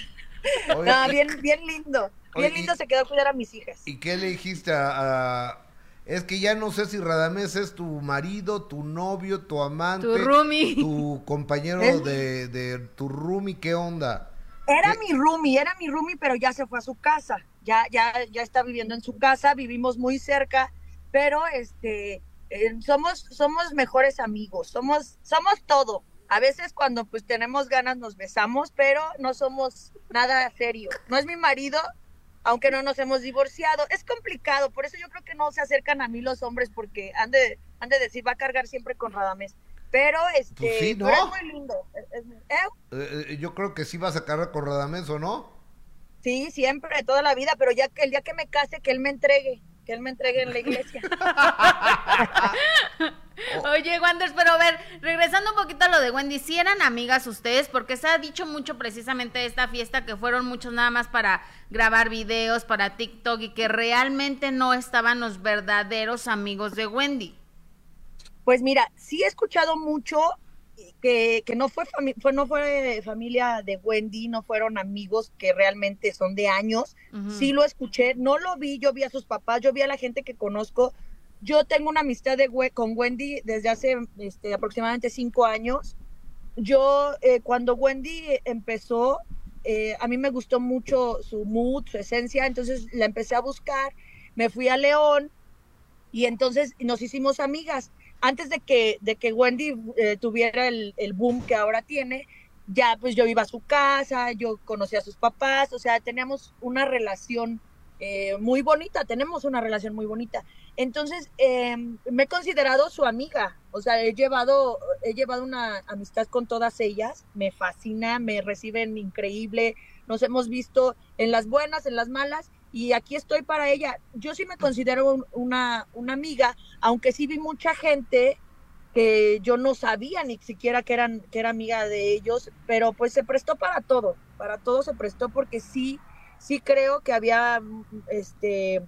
Speaker 3: bien, bien lindo. Bien lindo se quedó a cuidar a mis hijas.
Speaker 1: ¿Y qué le dijiste a, es que ya no sé si Radamés es tu marido, tu novio, tu amante,
Speaker 2: tu roomie,
Speaker 1: tu compañero de, de, tu roomie, ¿qué onda?
Speaker 3: Era mi roomie, era mi roomie, pero ya se fue a su casa. Ya, ya, ya está viviendo en su casa, vivimos muy cerca, pero este eh, somos, somos mejores amigos, somos, somos todo. A veces cuando pues tenemos ganas nos besamos, pero no somos nada serio. No es mi marido, aunque no nos hemos divorciado. Es complicado, por eso yo creo que no se acercan a mí los hombres porque han de, han de decir, va a cargar siempre con Radamés. Pero este, pues es muy lindo.
Speaker 1: ¿eh? Eh, yo creo que sí vas a cargar con Radamés, ¿o no?
Speaker 3: Sí, siempre, toda la vida, pero ya que el día que me case, que él me entregue, que él me entregue en la iglesia.
Speaker 2: Oye, Wanders, pero a ver, regresando un poquito a lo de Wendy, si eran amigas ustedes, porque se ha dicho mucho precisamente de esta fiesta que fueron muchos nada más para grabar videos, para TikTok y que realmente no estaban los verdaderos amigos de Wendy.
Speaker 3: Pues mira, sí he escuchado mucho que, que no fue, fue, no fue familia de Wendy, no fueron amigos que realmente son de años. Sí lo escuché, no lo vi, yo vi a sus papás, yo vi a la gente que conozco. Yo tengo una amistad de, con Wendy desde hace este, aproximadamente cinco años. Yo, eh, cuando Wendy empezó, eh, a mí me gustó mucho su mood, su esencia, entonces la empecé a buscar, me fui a León y entonces nos hicimos amigas antes de que, de que Wendy eh, tuviera el, boom que ahora tiene, ya pues yo iba a su casa, yo conocía a sus papás, o sea, teníamos una relación eh, muy bonita, tenemos una relación muy bonita. Entonces, em, me he considerado su amiga, o sea, he llevado, he llevado una amistad con todas ellas, me fascina, me reciben increíble, nos hemos visto en las buenas, en las malas, y aquí estoy para ella. Yo sí me considero una, una amiga, aunque sí vi mucha gente que yo no sabía ni siquiera que eran que era amiga de ellos, pero pues se prestó para todo, para todo se prestó porque sí sí creo que había este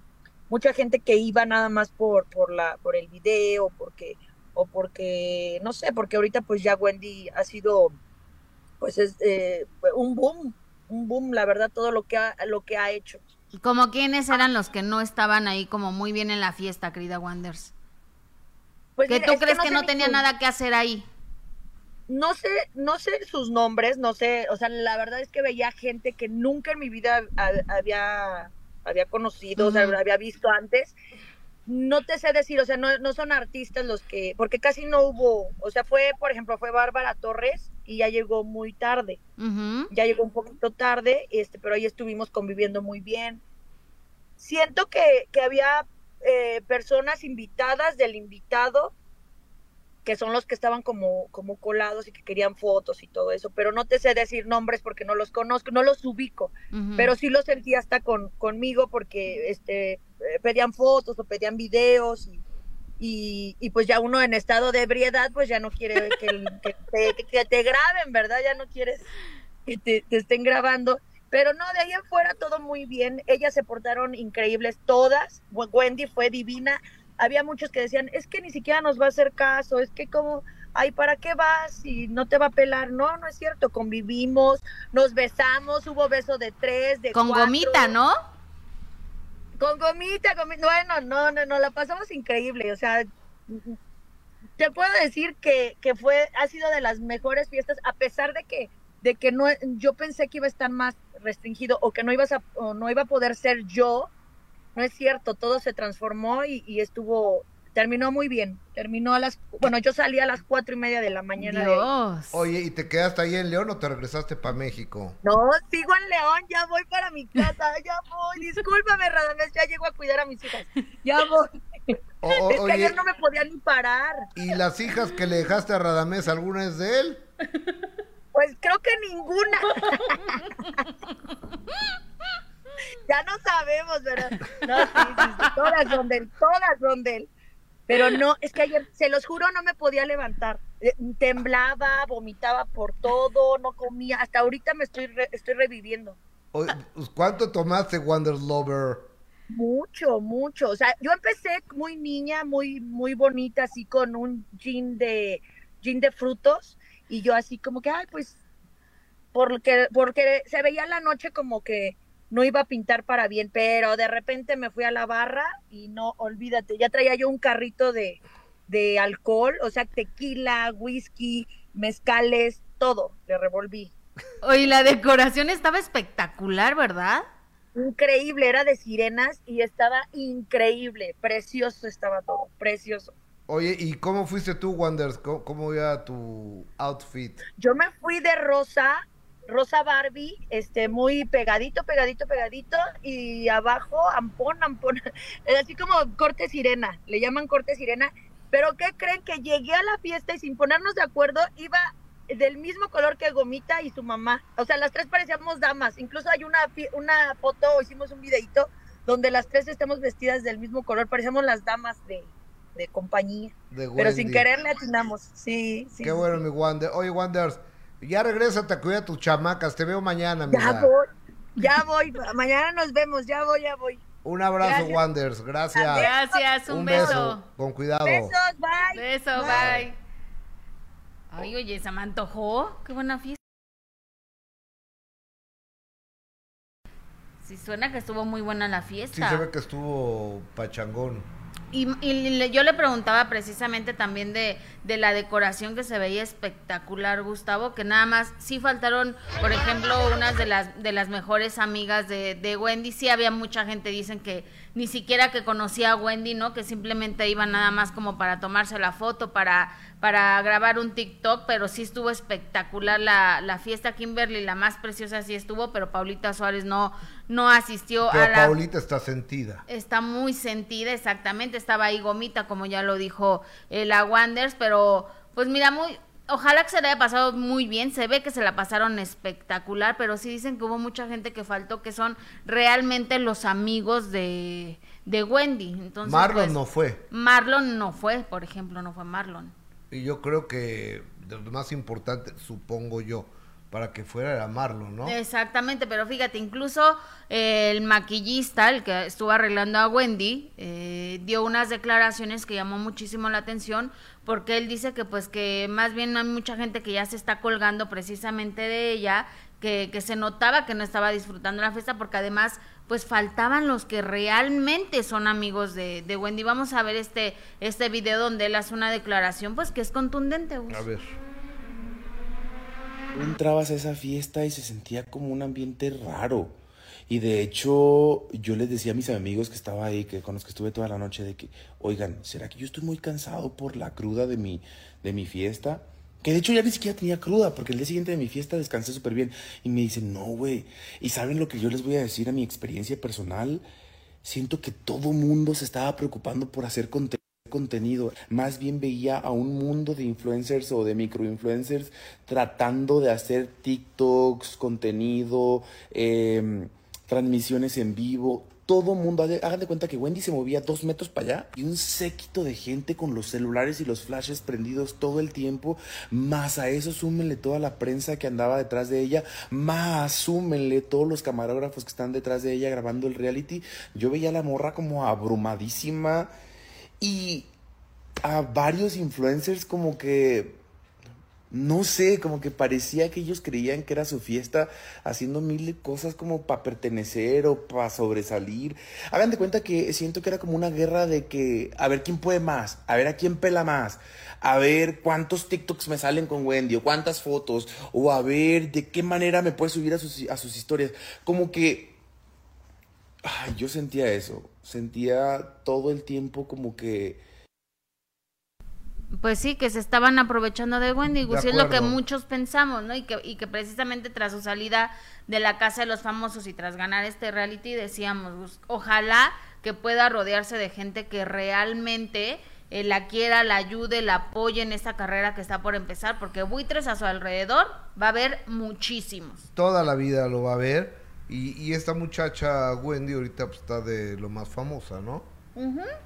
Speaker 3: mucha gente que iba nada más por por la por el video, porque o porque no sé, porque ahorita pues ya Wendy ha sido pues es eh, un boom, un boom, la verdad todo lo que ha, lo que ha hecho.
Speaker 2: Como quiénes eran los que no estaban ahí como muy bien en la fiesta, querida Wanders. Pues que tú crees que no, tenía nada que hacer ahí.
Speaker 3: No sé, no sé sus nombres, no sé, o sea, la verdad es que veía gente que nunca en mi vida había, había conocido, o sea, había visto antes. No te sé decir, o sea, no, no son artistas los que, porque casi no hubo, o sea, fue, por ejemplo, fue Bárbara Torres y ya llegó muy tarde, ya llegó un poquito tarde, este, pero ahí estuvimos conviviendo muy bien. Siento que, que había eh, personas invitadas del invitado, que son los que estaban como, como colados y que querían fotos y todo eso, pero no te sé decir nombres porque no los conozco, no los ubico, pero sí los sentí hasta con, conmigo porque este, eh, pedían fotos o pedían videos y, y, pues ya uno en estado de ebriedad pues ya no quiere que, que, te, graben, ¿verdad? Ya no quieres que te, te estén grabando pero no, de ahí en fuera todo muy bien. Ellas se portaron increíbles todas. Wendy fue divina. Había muchos que decían, es que ni siquiera nos va a hacer caso, es que como, ay, ¿para qué vas? Y no te va a pelar. No, no es cierto. Convivimos, nos besamos, hubo beso de tres, de
Speaker 2: Con gomita, ¿no?
Speaker 3: Con gomita, gomita. Bueno, no, no, no, la pasamos increíble. O sea, te puedo decir que, que fue, ha sido de las mejores fiestas, a pesar de que de que no yo pensé que iba a estar más restringido o que no ibas a no iba a poder ser yo no es cierto todo se transformó y, estuvo terminó muy bien terminó a las bueno yo salí a las cuatro y media de la mañana
Speaker 1: oye y te quedaste ahí en León o te regresaste para México
Speaker 3: no sigo en León ya voy para mi casa ya voy discúlpame Radamés ya llego a cuidar a mis hijas ya voy es que ayer no me podía ni parar
Speaker 1: y las hijas que le dejaste a Radamés alguna es de él
Speaker 3: pues creo que ninguna. ya no sabemos, ¿verdad? No, sí, sí, todas son de él, todas son de él. Pero no, es que ayer, se los juro, no me podía levantar. Eh, temblaba, vomitaba por todo, no comía. Hasta ahorita me estoy, estoy reviviendo.
Speaker 1: Pues, ¿Cuánto tomaste Wonder Lover?
Speaker 3: Mucho, mucho. O sea, yo empecé muy niña, muy, muy bonita, así con un jean de, jean de frutos. Y yo así como que, ay, pues, porque, porque se veía la noche como que no iba a pintar para bien, pero de repente me fui a la barra y no, olvídate, ya traía yo un carrito de, de alcohol, o sea, tequila, whisky, mezcales, todo, le revolví.
Speaker 2: Oye, la decoración estaba espectacular, ¿verdad?
Speaker 3: Increíble, era de sirenas y estaba increíble, precioso estaba todo, precioso.
Speaker 1: Oye, ¿y cómo fuiste tú, Wonders? ¿Cómo, cómo iba tu outfit?
Speaker 3: Yo me fui de rosa, rosa Barbie, este, muy pegadito, pegadito, pegadito, y abajo ampón, ampón, así como corte sirena, le llaman corte sirena, pero ¿qué creen? Que llegué a la fiesta y sin ponernos de acuerdo iba del mismo color que Gomita y su mamá. O sea, las tres parecíamos damas. Incluso hay una, una foto, hicimos un videito donde las tres estamos vestidas del mismo color. Parecíamos las damas de, de compañía.
Speaker 1: De
Speaker 3: Pero sin querer le atinamos. Sí, sí.
Speaker 1: Qué
Speaker 3: sí,
Speaker 1: bueno,
Speaker 3: sí.
Speaker 1: mi Wander. Oye, Wonders, ya regrésate a cuidar a tus chamacas. Te veo mañana,
Speaker 3: Ya
Speaker 1: amiga.
Speaker 3: voy, ya voy. Mañana nos vemos. Ya voy, ya voy.
Speaker 1: Un abrazo,
Speaker 3: Gracias.
Speaker 1: Wonders. Gracias.
Speaker 2: Gracias, un, beso.
Speaker 1: Con cuidado.
Speaker 3: Besos, bye.
Speaker 2: Beso, bye. Ay, oye, se me antojó. Qué buena fiesta. Sí, suena que estuvo muy buena la
Speaker 1: Sí,
Speaker 2: fiesta.
Speaker 1: se ve que estuvo pachangón.
Speaker 2: Y, y yo le preguntaba precisamente también de, de la decoración que se veía espectacular, Gustavo, que nada más, sí faltaron, por ejemplo, unas de las, de las mejores amigas de, de Wendy, sí había mucha gente, dicen que ni siquiera que conocía a Wendy, ¿no? Que simplemente iban nada más como para tomarse la foto, para, para grabar un TikTok, pero sí estuvo espectacular la, la fiesta Kimberly, la más preciosa sí estuvo, pero Paulita Suárez no, no asistió
Speaker 1: Pero
Speaker 2: a la...
Speaker 1: Paulita está sentida.
Speaker 2: Está muy sentida, exactamente. Estaba ahí Gomita, como ya lo dijo eh, la Wanders, pero pues mira, muy. Ojalá que se le haya pasado muy bien. Se ve que se la pasaron espectacular, pero sí dicen que hubo mucha gente que faltó, que son realmente los amigos de, de Wendy. Entonces,
Speaker 1: Marlon
Speaker 2: pues,
Speaker 1: no fue.
Speaker 2: Marlon no fue, por ejemplo, no fue Marlon.
Speaker 1: Y yo creo que de lo más importante, supongo yo, para que fuera era Marlon, ¿no?
Speaker 2: Exactamente, pero fíjate, incluso eh, el maquillista, el que estuvo arreglando a Wendy, eh, dio unas declaraciones que llamó muchísimo la atención, porque él dice que pues que más bien hay mucha gente que ya se está colgando precisamente de ella, que, que se notaba que no estaba disfrutando la fiesta, porque además pues faltaban los que realmente son amigos de, de Wendy. Vamos a ver este, este video donde él hace una declaración pues que es contundente. Gus.
Speaker 1: A ver.
Speaker 4: Tú entrabas a esa fiesta y se sentía como un ambiente raro. Y de hecho, yo les decía a mis amigos que estaba ahí, que con los que estuve toda la noche, de que, oigan, ¿será que yo estoy muy cansado por la cruda de mi, de mi fiesta? Que de hecho ya ni siquiera tenía cruda, porque el día siguiente de mi fiesta descansé súper bien. Y me dicen, no, güey. ¿Y saben lo que yo les voy a decir a mi experiencia personal? Siento que todo mundo se estaba preocupando por hacer contenido contenido. Más bien veía a un mundo de influencers o de microinfluencers tratando de hacer TikToks, contenido, eh, transmisiones en vivo. Todo mundo, haga- hagan de cuenta que Wendy se movía dos metros para allá y un séquito de gente con los celulares y los flashes prendidos todo el tiempo. Más a eso súmenle toda la prensa que andaba detrás de ella. Más súmenle todos los camarógrafos que están detrás de ella grabando el reality. Yo veía a la morra como abrumadísima y a varios influencers como que no sé, como que parecía que ellos creían que era su fiesta haciendo mil cosas como para pertenecer o para sobresalir. Hagan de cuenta que siento que era como una guerra de que a ver quién puede más, a ver a quién pela más, a ver cuántos TikToks me salen con Wendy o cuántas fotos, o a ver de qué manera me puede subir a sus, a sus historias. Como que Ay, yo sentía eso. Sentía todo el tiempo como que.
Speaker 2: Pues sí, que se estaban aprovechando de Wendy,
Speaker 1: De
Speaker 2: y es lo que muchos pensamos, ¿no? Y que, y que precisamente tras su salida de la casa de los famosos y tras ganar este reality decíamos, Gus, ojalá que pueda rodearse de gente que realmente eh, la quiera, la ayude, la apoye en esta carrera que está por empezar, porque buitres a su alrededor va a haber muchísimos.
Speaker 1: Toda la vida lo va a ver. Y, y esta muchacha, Wendy, ahorita pues, está de lo más famosa, ¿no?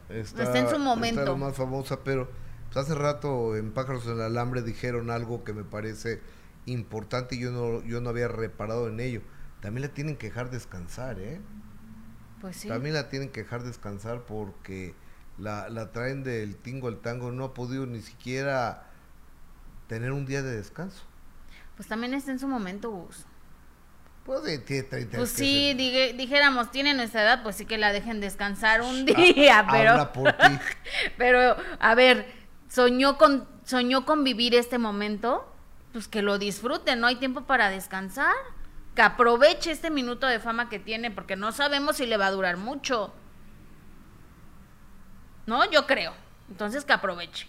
Speaker 2: Está en su momento.
Speaker 1: Está lo más famosa, pero pues, hace rato en Pájaros en el Alambre dijeron algo que me parece importante y yo no, yo no había reparado en ello. también la tienen que dejar descansar, ¿eh?
Speaker 2: Pues sí.
Speaker 1: También la tienen que dejar descansar porque la, la traen del tingo al tango, no ha podido ni siquiera tener un día de descanso.
Speaker 2: Pues también está en su momento, Gus.
Speaker 1: Pues, tiene 30
Speaker 2: Pues sí, digue- dijéramos, tiene nuestra edad, pues sí que la dejen descansar un día, pero...
Speaker 1: Habla por ti.
Speaker 2: Pero, a ver, soñó con, soñó con vivir este momento, pues que lo disfrute, no hay tiempo para descansar. Que aproveche este minuto de fama que tiene, porque no sabemos si le va a durar mucho. ¿No? Yo creo. Entonces que aproveche.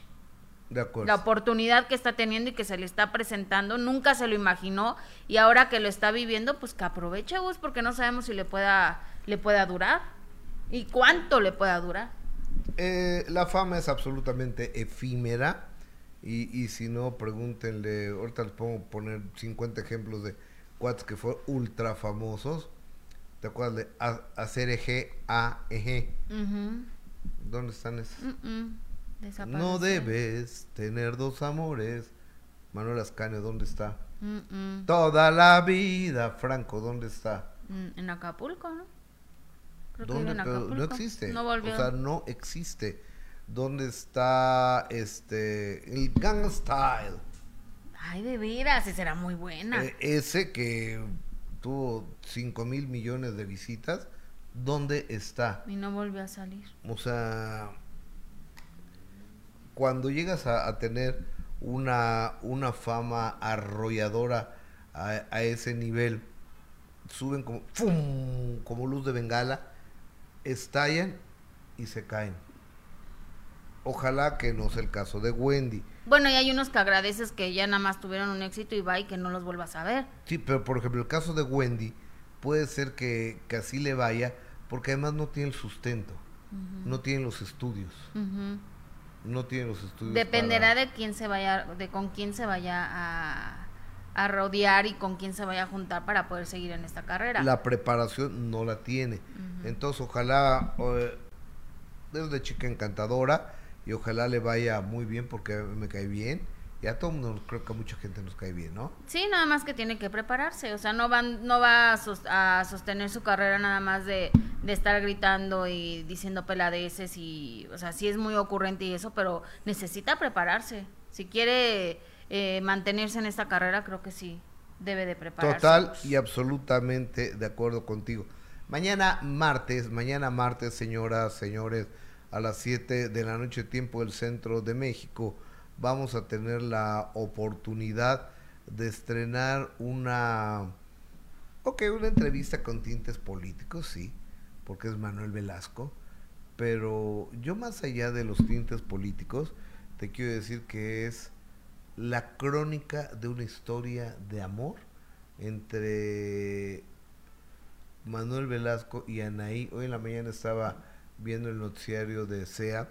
Speaker 1: De acuerdo.
Speaker 2: La oportunidad que está teniendo y que se le está presentando, nunca se lo imaginó y ahora que lo está viviendo, pues que aproveche, Gus, porque no sabemos si le pueda, le pueda durar y cuánto le pueda durar.
Speaker 1: Eh, la fama es absolutamente efímera. Y, y si no, pregúntenle. Ahorita les pongo poner 50 ejemplos de cuates que fueron ultra famosos. ¿Te acuerdas de A- ACRG, AEG?
Speaker 2: Ujú.
Speaker 1: ¿Dónde están esos?
Speaker 2: Mm, mm.
Speaker 1: No debes tener dos amores. Manuel Ascanio, ¿dónde está?
Speaker 2: Mm.
Speaker 1: Toda la vida, Franco, ¿dónde está?
Speaker 2: En Acapulco, ¿no? Creo que
Speaker 1: ¿Dónde? Pero
Speaker 2: Acapulco.
Speaker 1: no existe.
Speaker 2: No volvió.
Speaker 1: O sea, no existe. ¿Dónde está este el Gang Style?
Speaker 2: Ay, de veras, esa era muy buena.
Speaker 1: Eh, ese que tuvo 5 mil millones de visitas, ¿dónde está?
Speaker 2: Y no volvió a salir.
Speaker 1: O sea, cuando llegas a, a tener una, una fama arrolladora a, a ese nivel, suben como, ¡fum! como luz de bengala, estallan y se caen. Ojalá que no sea el caso de Wendy.
Speaker 2: Bueno, y hay unos que agradeces que ya nada más tuvieron un éxito y va y que no los vuelvas a ver.
Speaker 1: Sí, pero por ejemplo, el caso de Wendy puede ser que, que así le vaya, porque además no tiene el sustento, no tiene los estudios, no tiene los estudios.
Speaker 2: Dependerá
Speaker 1: para-
Speaker 2: de quién se vaya, de con quién se vaya a, a rodear y con quién se vaya a juntar para poder seguir en esta carrera.
Speaker 1: La preparación no la tiene. Entonces, ojalá, eh, es de chica encantadora y ojalá le vaya muy bien porque me cae bien. Y a todo mundo, creo que a mucha gente nos cae bien, ¿no?
Speaker 2: Sí, nada más que tiene que prepararse, o sea, no van, no va a sostener su carrera nada más de, de estar gritando y diciendo peladeces y, o sea, sí es muy ocurrente y eso, pero necesita prepararse. Si quiere eh, mantenerse en esta carrera, creo que sí debe de prepararse.
Speaker 1: Total y absolutamente de acuerdo contigo. Mañana martes, mañana martes, señoras, señores, a las 7 de la noche, tiempo del centro de México, vamos a tener la oportunidad de estrenar una, ok, una entrevista con tintes políticos, sí, porque es Manuel Velasco, pero yo más allá de los tintes políticos, te quiero decir que es la crónica de una historia de amor entre Manuel Velasco y Anaí. Hoy en la mañana estaba viendo el noticiario de SEA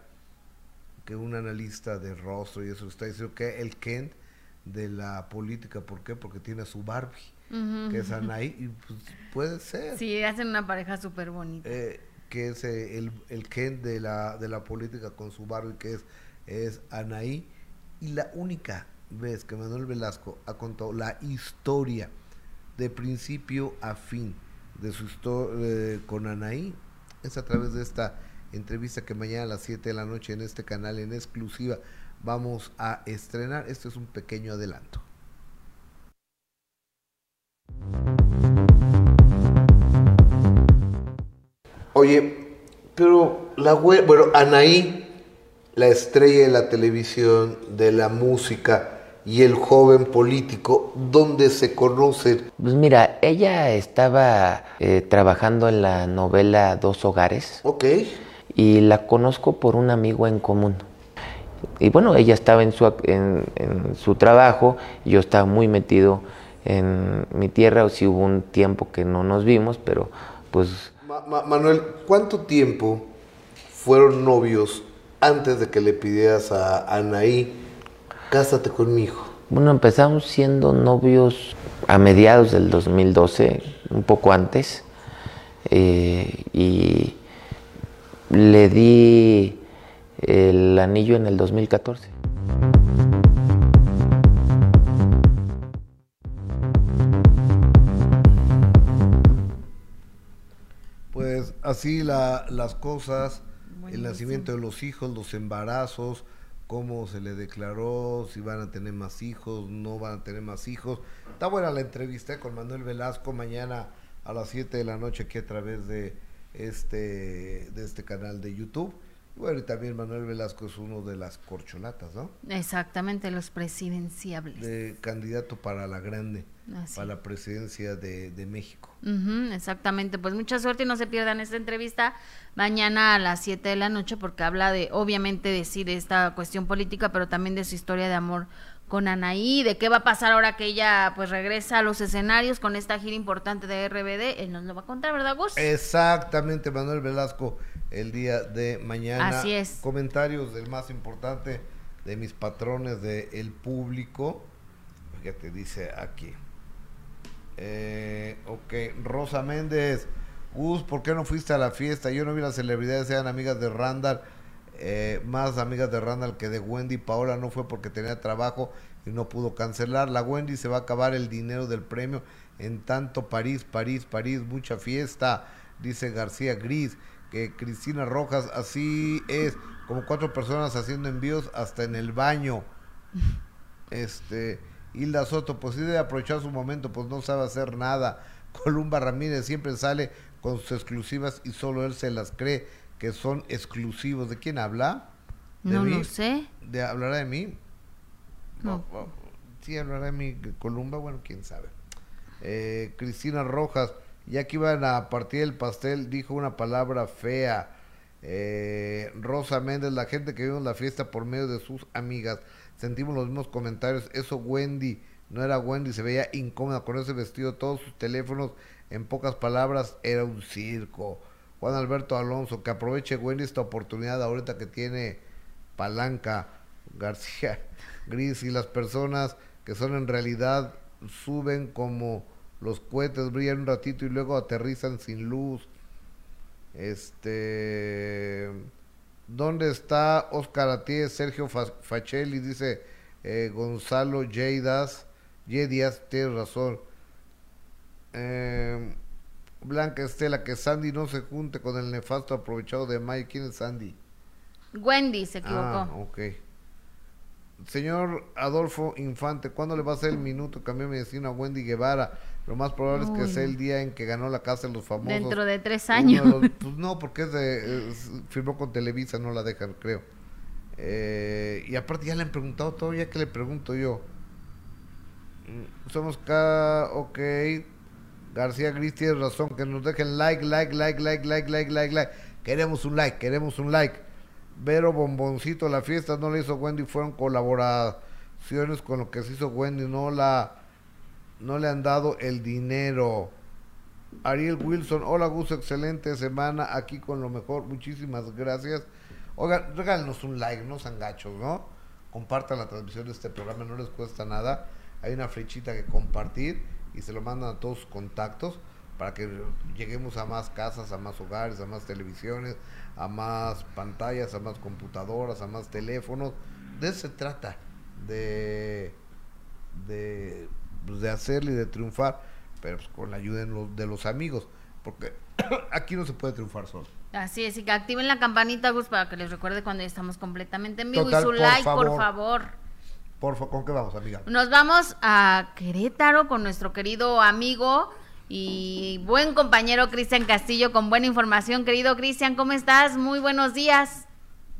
Speaker 1: que un analista de rostro y eso está diciendo que el Kent de la política, ¿por qué? Porque tiene a su Barbie, que es Anaí, y pues puede ser.
Speaker 2: Sí, hacen una pareja súper bonita.
Speaker 1: Eh, que es eh, el, el Ken de la, de la política con su Barbie, que es, es Anaí. Y la única vez que Manuel Velasco ha contado la historia de principio a fin de su historia con Anaí es a través de esta entrevista que mañana a las 7 de la noche en este canal en exclusiva vamos a estrenar. Este es un pequeño adelanto. Oye, pero la hue- bueno, Anaí, la estrella de la televisión, de la música y el joven político, ¿dónde se conocen?
Speaker 5: Pues mira, ella estaba eh, trabajando en la novela Dos Hogares
Speaker 1: Ok,
Speaker 5: y la conozco por un amigo en común. Y bueno, ella estaba en su, en, en su trabajo, yo estaba muy metido en mi tierra, o si hubo un tiempo que no nos vimos, pero pues
Speaker 1: Ma- Ma- Manuel, ¿cuánto tiempo fueron novios antes de que le pidieras a Anaí, cásate conmigo?
Speaker 5: bueno, empezamos siendo novios a mediados del 2012, un poco antes, eh, y le di el anillo en el 2014.
Speaker 1: así la, las cosas, el nacimiento de los hijos, los embarazos, cómo se le declaró, si van a tener más hijos, no van a tener más hijos. Está buena la entrevista con Manuel Velasco mañana a las 7 de la noche aquí a través de este, de este canal de YouTube. Bueno, y también Manuel Velasco es uno de las corcholatas, ¿no?
Speaker 2: Exactamente, los presidenciables.
Speaker 1: De candidato para la grande, para la presidencia de, México.
Speaker 2: exactamente, pues mucha suerte y no se pierdan esta entrevista mañana a las 7 de la noche porque habla de, obviamente, decir esta cuestión política, pero también de su historia de amor con Anaí, de qué va a pasar ahora que ella pues regresa a los escenarios con esta gira importante de RBD, él nos lo va a contar, ¿verdad, Gus?
Speaker 1: Exactamente, Manuel Velasco, el día de mañana.
Speaker 2: Así es.
Speaker 1: Comentarios del más importante de mis patrones del el público, te dice aquí. Eh, ok, Rosa Méndez, Gus, ¿por qué no fuiste a la fiesta? Yo no vi las celebridades, sean amigas de Randall eh, más amigas de Randall que de Wendy. Paola no fue porque tenía trabajo y no pudo cancelar. La Wendy se va a acabar el dinero del premio. En tanto París, París, París, mucha fiesta, dice García Gris. Que Cristina Rojas, así es, como cuatro personas haciendo envíos hasta en el baño. Este, Hilda Soto, pues sí debe aprovechar su momento, pues no sabe hacer nada. Columba Ramírez siempre sale con sus exclusivas y solo él se las cree que son exclusivos. ¿De quién habla?
Speaker 2: ¿De no lo sé.
Speaker 1: ¿De, ¿Hablará de mí? No. sí, hablará de mí. Columba, bueno, quién sabe. Eh, Cristina Rojas, ya que iban a partir el pastel, dijo una palabra fea. Eh, Rosa Méndez, la gente que vimos la fiesta por medio de sus amigas, sentimos los mismos comentarios. Eso Wendy, no era Wendy, se veía incómoda con ese vestido, todos sus teléfonos, en pocas palabras, era un circo. Juan Alberto Alonso, que aproveche Wendy esta oportunidad ahorita que tiene palanca García Gris y las personas que son en realidad suben como los cohetes, brillan un ratito y luego aterrizan sin luz. Este, ¿dónde está Oscar Atié, Sergio Fachelli? Dice eh, Gonzalo Yeidas, Yedias, tienes razón. Eh, Blanca Estela, que Sandy no se junte con el nefasto aprovechado de Mike. ¿Quién es Sandy?
Speaker 2: Wendy se equivocó.
Speaker 1: Ah, ok. Señor Adolfo Infante, ¿cuándo le va a hacer el minuto? Cambió mi destino a Wendy Guevara. Lo más probable es que sea el día en que ganó la casa de los famosos.
Speaker 2: Dentro de tres años.
Speaker 1: pues no, porque es de, firmó con Televisa, no la dejan, creo. Eh, y aparte ya le han preguntado todo, ya que le pregunto yo. Mm, somos K, ok, García Gris tiene razón, que nos dejen like, like, like, like, like, like, like, like. Queremos un like, queremos un like. Vero Bomboncito, la fiesta no la hizo Wendy, fueron colaboraciones con lo que se hizo Wendy, no la no le han dado el dinero. Ariel Wilson, hola Gus, excelente semana aquí con lo mejor, muchísimas gracias. Oigan, regálenos un like, no sean gachos, ¿no? Compartan la transmisión de este programa, no les cuesta nada. Hay una flechita que compartir y se lo mandan a todos sus contactos para que lleguemos a más casas, a más hogares, a más televisiones, a más pantallas, a más computadoras, a más teléfonos. De eso se trata, de, de, pues, de hacerle y de triunfar, pero pues, con la ayuda de los, de los amigos, porque aquí no se puede triunfar solo.
Speaker 2: Así es, y que activen la campanita, Gus, para que les recuerde cuando estamos completamente en vivo. y su like, por favor.
Speaker 1: Por favor, ¿con qué vamos, amiga?
Speaker 2: Nos vamos a Querétaro con nuestro querido amigo y buen compañero Cristian Castillo con buena información. Querido Cristian, ¿cómo estás? Muy buenos días.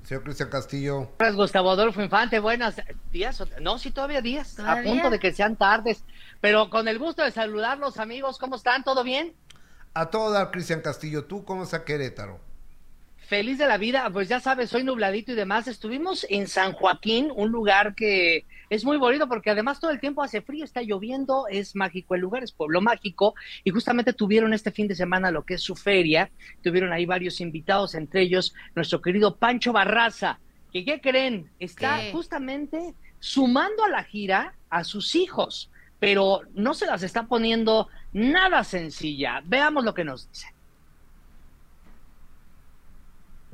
Speaker 1: Señor Cristian Castillo.
Speaker 6: Gustavo Adolfo Infante. Buenos días. No, sí, todavía días. A punto de que sean tardes. Pero con el gusto de saludarlos, amigos. ¿Cómo están? ¿Todo bien?
Speaker 1: A todo dar, Cristian Castillo. ¿Tú cómo está Querétaro?
Speaker 6: Feliz de la vida, pues ya sabes, soy nubladito y demás. Estuvimos en San Joaquín, un lugar que es muy bonito porque además todo el tiempo hace frío, está lloviendo, es mágico el lugar, es pueblo mágico y justamente tuvieron este fin de semana lo que es su feria. Tuvieron ahí varios invitados, entre ellos nuestro querido Pancho Barraza, que ¿qué creen? Está justamente sumando a la gira a sus hijos, pero no se las está poniendo nada sencilla. Veamos lo que nos dice.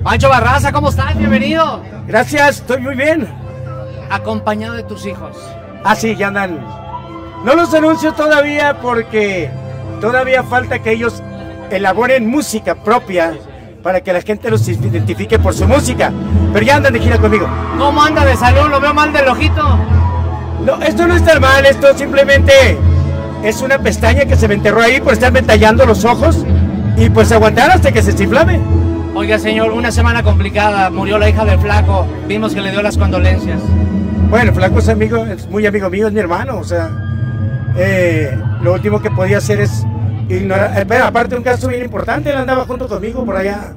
Speaker 6: Pancho Barraza, ¿cómo estás? Bienvenido.
Speaker 7: Gracias, estoy muy bien.
Speaker 6: Acompañado de tus hijos.
Speaker 7: Ah, sí, ya andan. No los anuncio todavía porque todavía falta que ellos elaboren música propia para que la gente los identifique por su música. Pero ya andan de gira conmigo.
Speaker 6: ¿Cómo anda de salud? Lo veo mal del ojito.
Speaker 7: No, esto no está mal, esto simplemente es una pestaña que se me enterró ahí por estar tallando los ojos y pues aguantar hasta que se desinflame.
Speaker 6: Oiga, señor, una semana complicada. Murió la hija del flaco. Vimos que le dio las condolencias.
Speaker 7: Bueno, el flaco es amigo, es muy amigo mío, es mi hermano, o sea, eh, lo último que podía hacer es ignorar, eh, pero aparte un caso bien importante, él andaba junto conmigo por allá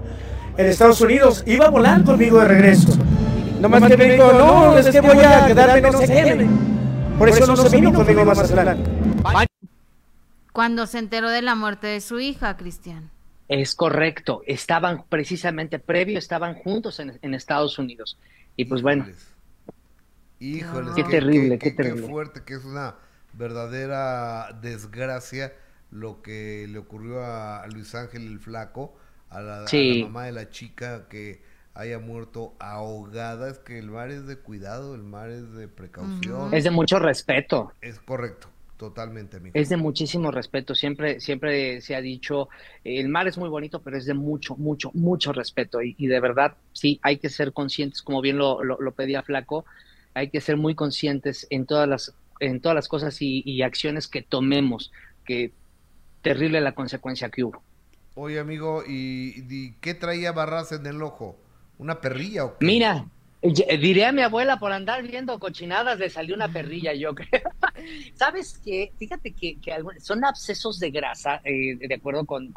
Speaker 7: en Estados Unidos, iba a volar conmigo de regreso. Nomás que me dijo, no, es que voy a quedarme no sé qué. Por eso no se vino conmigo a Mazatlán.
Speaker 2: Cuando se enteró de la muerte de su hija, Cristian.
Speaker 6: Es correcto, estaban precisamente previo, estaban juntos en, en Estados Unidos. Y pues bueno.
Speaker 1: Híjole,
Speaker 6: qué, terrible, qué, terrible.
Speaker 1: Qué fuerte, que es una verdadera desgracia lo que le ocurrió a Luis Ángel el Flaco, a la, a la mamá de la chica que haya muerto ahogada. Es que el mar es de cuidado, el mar es de precaución.
Speaker 6: Es de mucho respeto.
Speaker 1: Es correcto. Totalmente, amigo.
Speaker 6: Es de muchísimo respeto. Siempre, siempre se ha dicho, el mar es muy bonito, pero es de mucho, mucho, mucho respeto. Y, de verdad, sí, hay que ser conscientes, como bien lo, lo, pedía Flaco, hay que ser muy conscientes en todas las, en todas las cosas y, acciones que tomemos, que terrible la consecuencia que hubo.
Speaker 1: Oye, amigo, ¿y, qué traía Barras en el ojo? ¿Una perrilla o qué?
Speaker 6: Mira, Diré a mi abuela por andar viendo cochinadas le salió una perrilla, yo creo. ¿Sabes qué? Fíjate que, son abscesos de grasa, eh, de acuerdo con,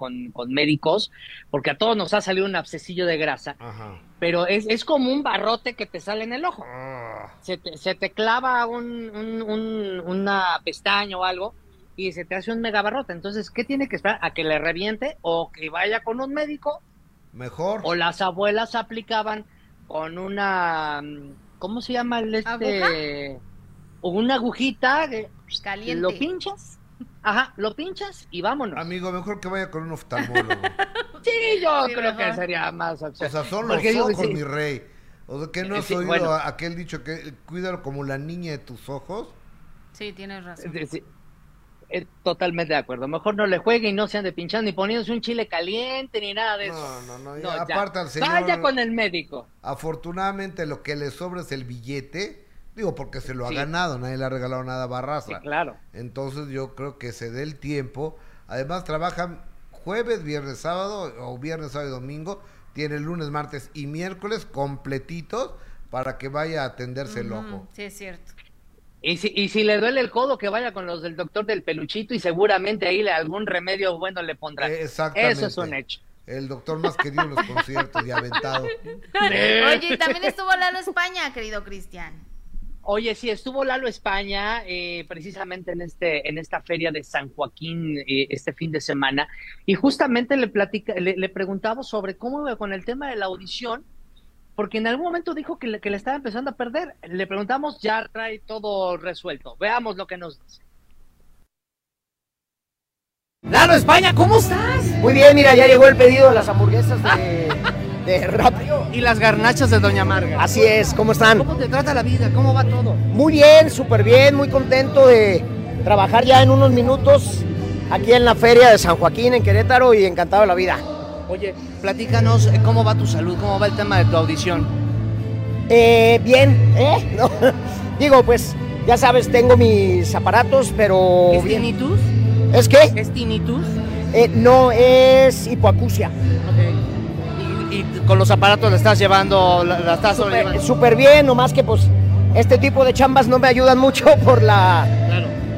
Speaker 6: médicos, porque a todos nos ha salido un abscesillo de grasa, pero es, como un barrote que te sale en el ojo. Ah. Se, te, clava un, una pestaña o algo y se te hace un megabarrote. Entonces, ¿qué tiene que esperar? ¿A que le reviente o que vaya con un médico?
Speaker 1: Mejor.
Speaker 6: O las abuelas aplicaban con una, ¿cómo se llama el este? Una agujita que
Speaker 2: caliente.
Speaker 6: Lo pinchas. Ajá, lo pinchas y vámonos.
Speaker 1: Amigo, mejor que vaya con un oftalmólogo.
Speaker 6: sí, yo creo que sería más
Speaker 1: opción. O sea, son los ojos, mi rey. O sea, que no has oído aquel dicho que cuídalo como la niña de tus ojos.
Speaker 2: Sí, tienes razón.
Speaker 6: Sí, eh, totalmente de acuerdo. Mejor no le juegue y no se ande pinchando ni poniéndose un chile caliente ni nada de eso.
Speaker 1: No, no, no. aparte al
Speaker 6: señor. Vaya con el médico.
Speaker 1: Afortunadamente lo que le sobra es el billete. Digo, porque se lo ha ganado, nadie le ha regalado nada a Barraza.
Speaker 6: claro.
Speaker 1: Entonces yo creo que se dé el tiempo. Además trabajan jueves, viernes, sábado o viernes, sábado y domingo. Tiene lunes, martes y miércoles completitos para que vaya a atenderse el ojo.
Speaker 2: Sí, es cierto.
Speaker 6: Y si, y si le duele el codo, que vaya con los del doctor del peluchito y seguramente ahí le, algún remedio bueno le pondrá.
Speaker 1: Eh, exactamente.
Speaker 6: Eso es un hecho.
Speaker 1: El doctor más querido en los conciertos y aventado.
Speaker 2: Oye, también estuvo Lalo España, querido Cristian.
Speaker 6: Oye, sí, estuvo Lalo España eh, precisamente en este en esta feria de San Joaquín eh, este fin de semana y justamente le platica, le, le preguntaba sobre cómo iba con el tema de la audición porque en algún momento dijo que le, que le estaba empezando a perder. Le preguntamos, ya trae todo resuelto. Veamos lo que nos dice.
Speaker 8: Lalo España, ¿cómo estás?
Speaker 9: Muy bien, mira, ya llegó el pedido de las hamburguesas de, de.
Speaker 8: Y las garnachas de Doña Marga.
Speaker 9: Así es, ¿cómo están?
Speaker 8: ¿Cómo te trata la vida? ¿Cómo va todo?
Speaker 9: Muy bien, súper bien, muy contento de trabajar ya en unos minutos aquí en la feria de San Joaquín, en Querétaro, y encantado de la vida.
Speaker 8: Oye, platícanos eh, cómo va tu salud, cómo va el tema de tu audición.
Speaker 9: Eh, bien, ¿eh? Digo, pues ya sabes, tengo mis aparatos, pero.
Speaker 8: ¿Es tinnitus?
Speaker 9: ¿Es qué?
Speaker 8: ¿Es tinnitus?
Speaker 9: Eh, no, es hipoacusia.
Speaker 8: Ok. ¿Y, con los aparatos la estás llevando, la, estás
Speaker 9: Súper super bien, nomás que pues este tipo de chambas no me ayudan mucho por la.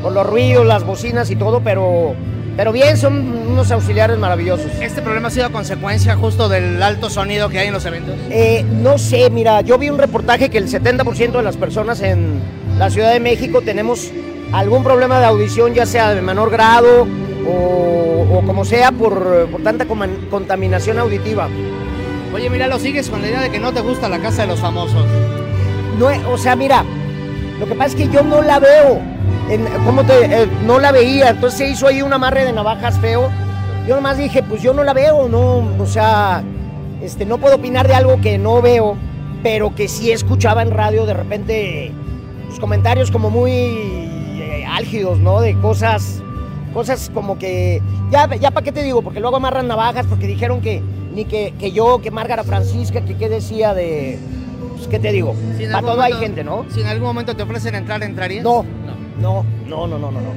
Speaker 9: Por los ruidos, las bocinas y todo, pero pero bien, son unos auxiliares maravillosos.
Speaker 8: ¿Este problema ha sido consecuencia justo del alto sonido que hay en los eventos?
Speaker 9: Eh, no sé, mira, yo vi un reportaje que el 70% de las personas en la Ciudad de México tenemos algún problema de audición, ya sea de menor grado o, como sea, por, tanta contaminación auditiva.
Speaker 8: Oye, mira, lo sigues con la idea de que no te gusta la casa de los famosos.
Speaker 9: No, o sea, mira, lo que pasa es que yo no la veo. ¿cómo te, eh, no la veía, entonces se hizo ahí un amarre de navajas feo. Yo nomás dije, pues yo no la veo, no, o sea, este, no puedo opinar de algo que no veo, pero que sí escuchaba en radio de repente pues, comentarios como muy eh, álgidos, ¿no? De cosas, cosas como que, ya, ya para qué te digo, porque luego amarran navajas porque dijeron que, ni que, que yo, que Márgara Francisca, que qué decía de... Pues, ¿Qué te digo?
Speaker 8: Si
Speaker 9: Para todo hay gente, ¿no?
Speaker 8: Si en algún momento te ofrecen entrar, ¿entrarías?
Speaker 9: No, no, no, no, no, no. no.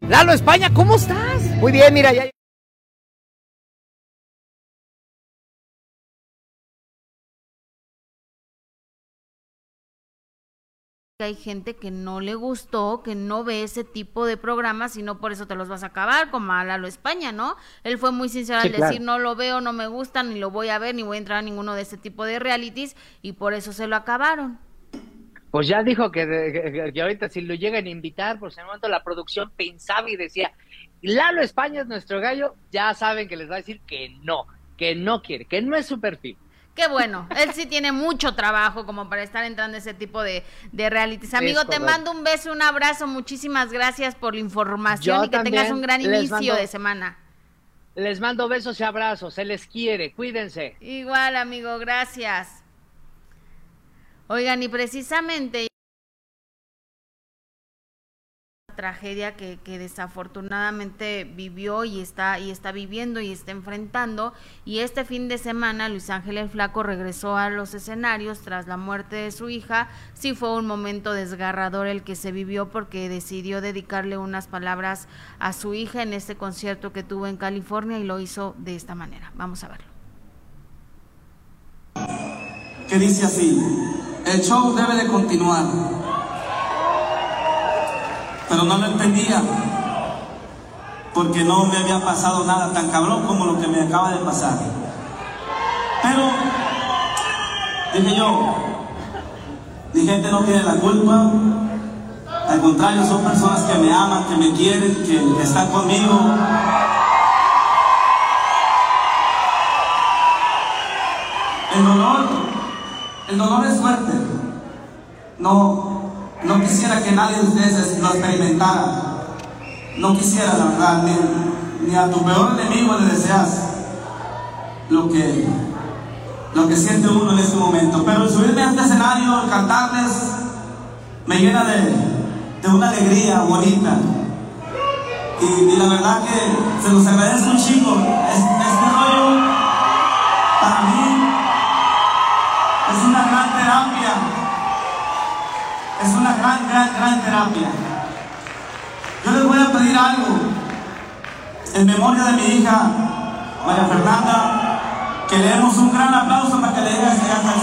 Speaker 8: Lalo España, ¿cómo estás?
Speaker 9: Muy bien, mira, ya...
Speaker 2: hay gente que no le gustó, que no ve ese tipo de programas y no por eso te los vas a acabar, como a Lalo España, ¿no? Él fue muy sincero
Speaker 9: Sí,
Speaker 2: al
Speaker 9: claro.
Speaker 2: decir, no lo veo, no me gusta, ni lo voy a ver, ni voy a entrar a ninguno de ese tipo de realities y por eso se lo acabaron.
Speaker 6: Pues ya dijo que, que- que ahorita si lo llegan a invitar, por ese momento la producción pensaba y decía, Lalo España es nuestro gallo, ya saben que les va a decir que no, que no quiere, que no es su perfil.
Speaker 2: Qué bueno, él sí tiene mucho trabajo como para estar entrando a ese tipo de, de realities. Amigo, te mando un beso, un abrazo, muchísimas gracias por la información
Speaker 6: Yo
Speaker 2: y que tengas un gran inicio
Speaker 6: mando-
Speaker 2: de semana.
Speaker 6: Les mando besos y abrazos, se les quiere, cuídense.
Speaker 2: Igual, amigo, gracias. Oigan, y precisamente tragedia que, desafortunadamente vivió y está y está viviendo y está enfrentando. Y este fin de semana Luis Ángel el Flaco regresó a los escenarios tras la muerte de su hija. Sí fue un momento desgarrador el que se vivió porque decidió dedicarle unas palabras a su hija en este concierto que tuvo en California y lo hizo de esta manera. Vamos a verlo.
Speaker 10: Que dice así, el show debe de continuar. Pero no lo entendía, porque no me había pasado nada tan cabrón como lo que me acaba de pasar. Pero, dije yo, mi gente no tiene la culpa, al contrario, son personas que me aman, que me quieren, que están conmigo. El dolor, el dolor es fuerte. No, no quisiera que nadie de ustedes lo experimentara. No quisiera, la verdad, ni, a tu peor enemigo le deseas lo que, lo que siente uno en este momento. Pero el subirme a este escenario, cantarles, me llena de, de una alegría bonita. Y, la verdad que se los agradezco un chingo. Es- Este rollo, para mí, Es una gran, gran, gran terapia. Yo les voy a pedir algo. En memoria de mi hija, María Fernanda, que le demos un gran aplauso para que le diga que ya está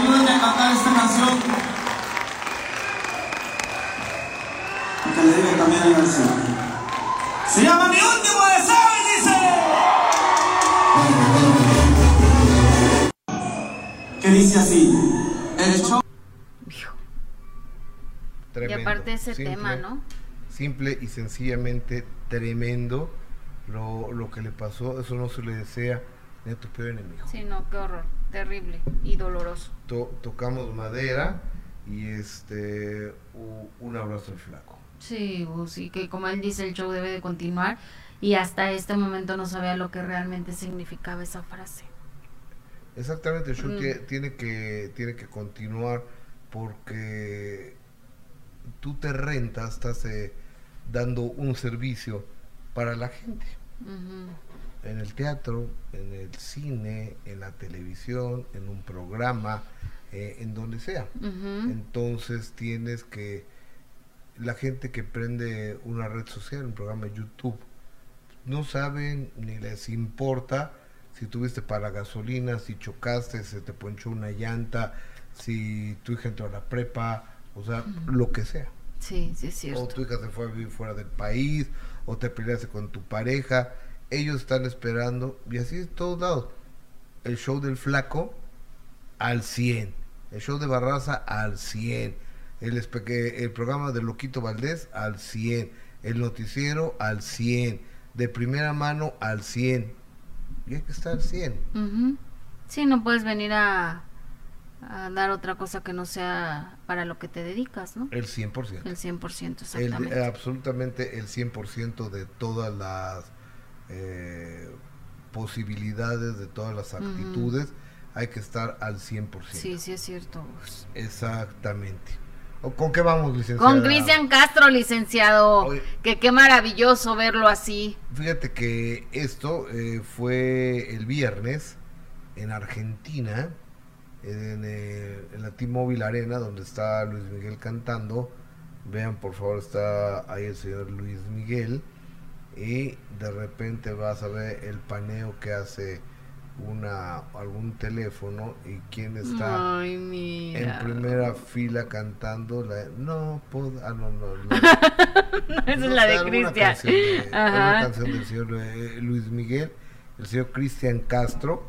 Speaker 10: ayúdenme a cantar esta canción. Para que le diga también a García. Se llama Mi último deseo y dice. Que dice así. El show.
Speaker 1: Tremendo.
Speaker 2: y aparte ese
Speaker 1: Simple,
Speaker 2: tema no
Speaker 1: Simple y sencillamente tremendo lo, lo que le pasó. Eso no se le desea ni a tu peor enemigo.
Speaker 2: sí no qué horror terrible y doloroso
Speaker 1: To- tocamos madera y este un abrazo al flaco.
Speaker 2: Sí, y que como él dice, el show debe de continuar y hasta este momento no sabía lo que realmente significaba esa frase.
Speaker 1: Exactamente, el show
Speaker 2: Mm.
Speaker 1: tie- tiene que tiene que continuar porque tú te rentas, estás eh, dando un servicio para la gente.
Speaker 2: Ujú.
Speaker 1: En el teatro, en el cine, en la televisión, en un programa, eh, en donde sea. Entonces tienes que, la gente que prende una red social, un programa de YouTube, no saben ni les importa si tuviste para gasolina, si chocaste, se te ponchó una llanta, si tu hija entró a la prepa, o sea, lo que sea.
Speaker 2: Sí, sí es
Speaker 1: O tu hija se fue a vivir fuera del país, o te peleaste con tu pareja. Ellos están esperando, y así en todos lados. El show del flaco al 100. El show de Barraza al 100. El, el programa de Loquito Valdés al 100. El noticiero al 100. De primera mano al 100. Y hay que estar al 100.
Speaker 2: Ujú. Sí, no puedes venir a, a dar otra cosa que no sea para lo que te dedicas, ¿no?
Speaker 1: El 100%.
Speaker 2: El 100%,
Speaker 1: El-
Speaker 2: exactamente.
Speaker 1: eh, absolutamente el 100% de todas las eh, posibilidades, de todas las actitudes, hay que estar al 100%.
Speaker 2: sí, sí es cierto.
Speaker 1: Exactamente. ¿O ¿Con qué vamos, licenciada?
Speaker 2: Con Cristian Castro, licenciado,
Speaker 1: Oye.
Speaker 2: que qué maravilloso verlo así.
Speaker 1: Fíjate que esto eh, fue el viernes en Argentina, en, eh, en la T-Mobile Arena, donde está Luis Miguel cantando. Vean, por favor, está ahí el señor Luis Miguel. Y de repente vas a ver el paneo que hace una algún teléfono y quién está
Speaker 2: Ay,
Speaker 1: en primera fila cantando la no ah no no, no.
Speaker 2: Esa es la de Cristian.
Speaker 1: alguna canción del señor eh, Luis Miguel, el señor Cristian Castro.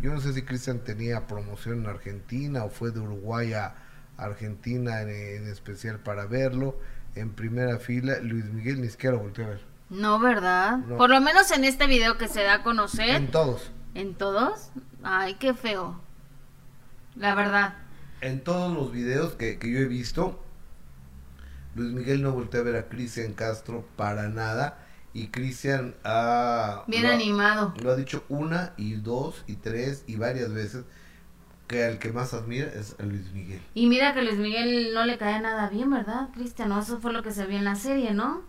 Speaker 1: Yo no sé si Cristian tenía promoción en Argentina o fue de Uruguay a Argentina en, en especial para verlo. En primera fila, Luis Miguel ni siquiera volteó a ver.
Speaker 2: No, ¿verdad?
Speaker 1: No.
Speaker 2: Por lo menos en este video que se da a conocer.
Speaker 1: En todos.
Speaker 2: ¿En todos? Ay, qué feo. La verdad.
Speaker 1: En todos los videos que, que yo he visto, Luis Miguel no volteó a ver a Cristian Castro para nada. Y Cristian ha...
Speaker 2: Bien
Speaker 1: lo ha-
Speaker 2: animado.
Speaker 1: Lo ha dicho una y dos y tres y varias veces que al que más admira es a Luis Miguel.
Speaker 2: Y mira que Luis Miguel no le cae nada bien, ¿verdad, Cristian? No, eso fue lo que se vio en la serie, ¿no?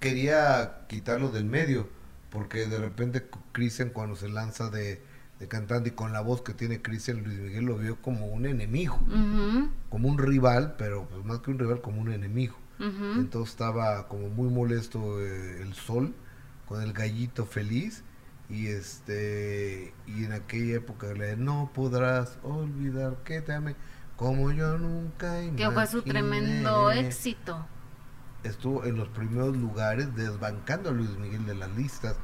Speaker 1: Quería quitarlo del medio porque de repente Cristian cuando se lanza de, de cantante y con la voz que tiene Cristian, Luis Miguel lo vio como un enemigo, como un rival, pero pues más que un rival, como un enemigo. Entonces estaba como muy molesto eh, el sol con el gallito feliz y este y en aquella época le no podrás olvidar que te amé como yo nunca
Speaker 2: Que fue su
Speaker 1: imaginé".
Speaker 2: tremendo éxito.
Speaker 1: Estuvo en los primeros lugares desbancando a Luis Miguel de las listas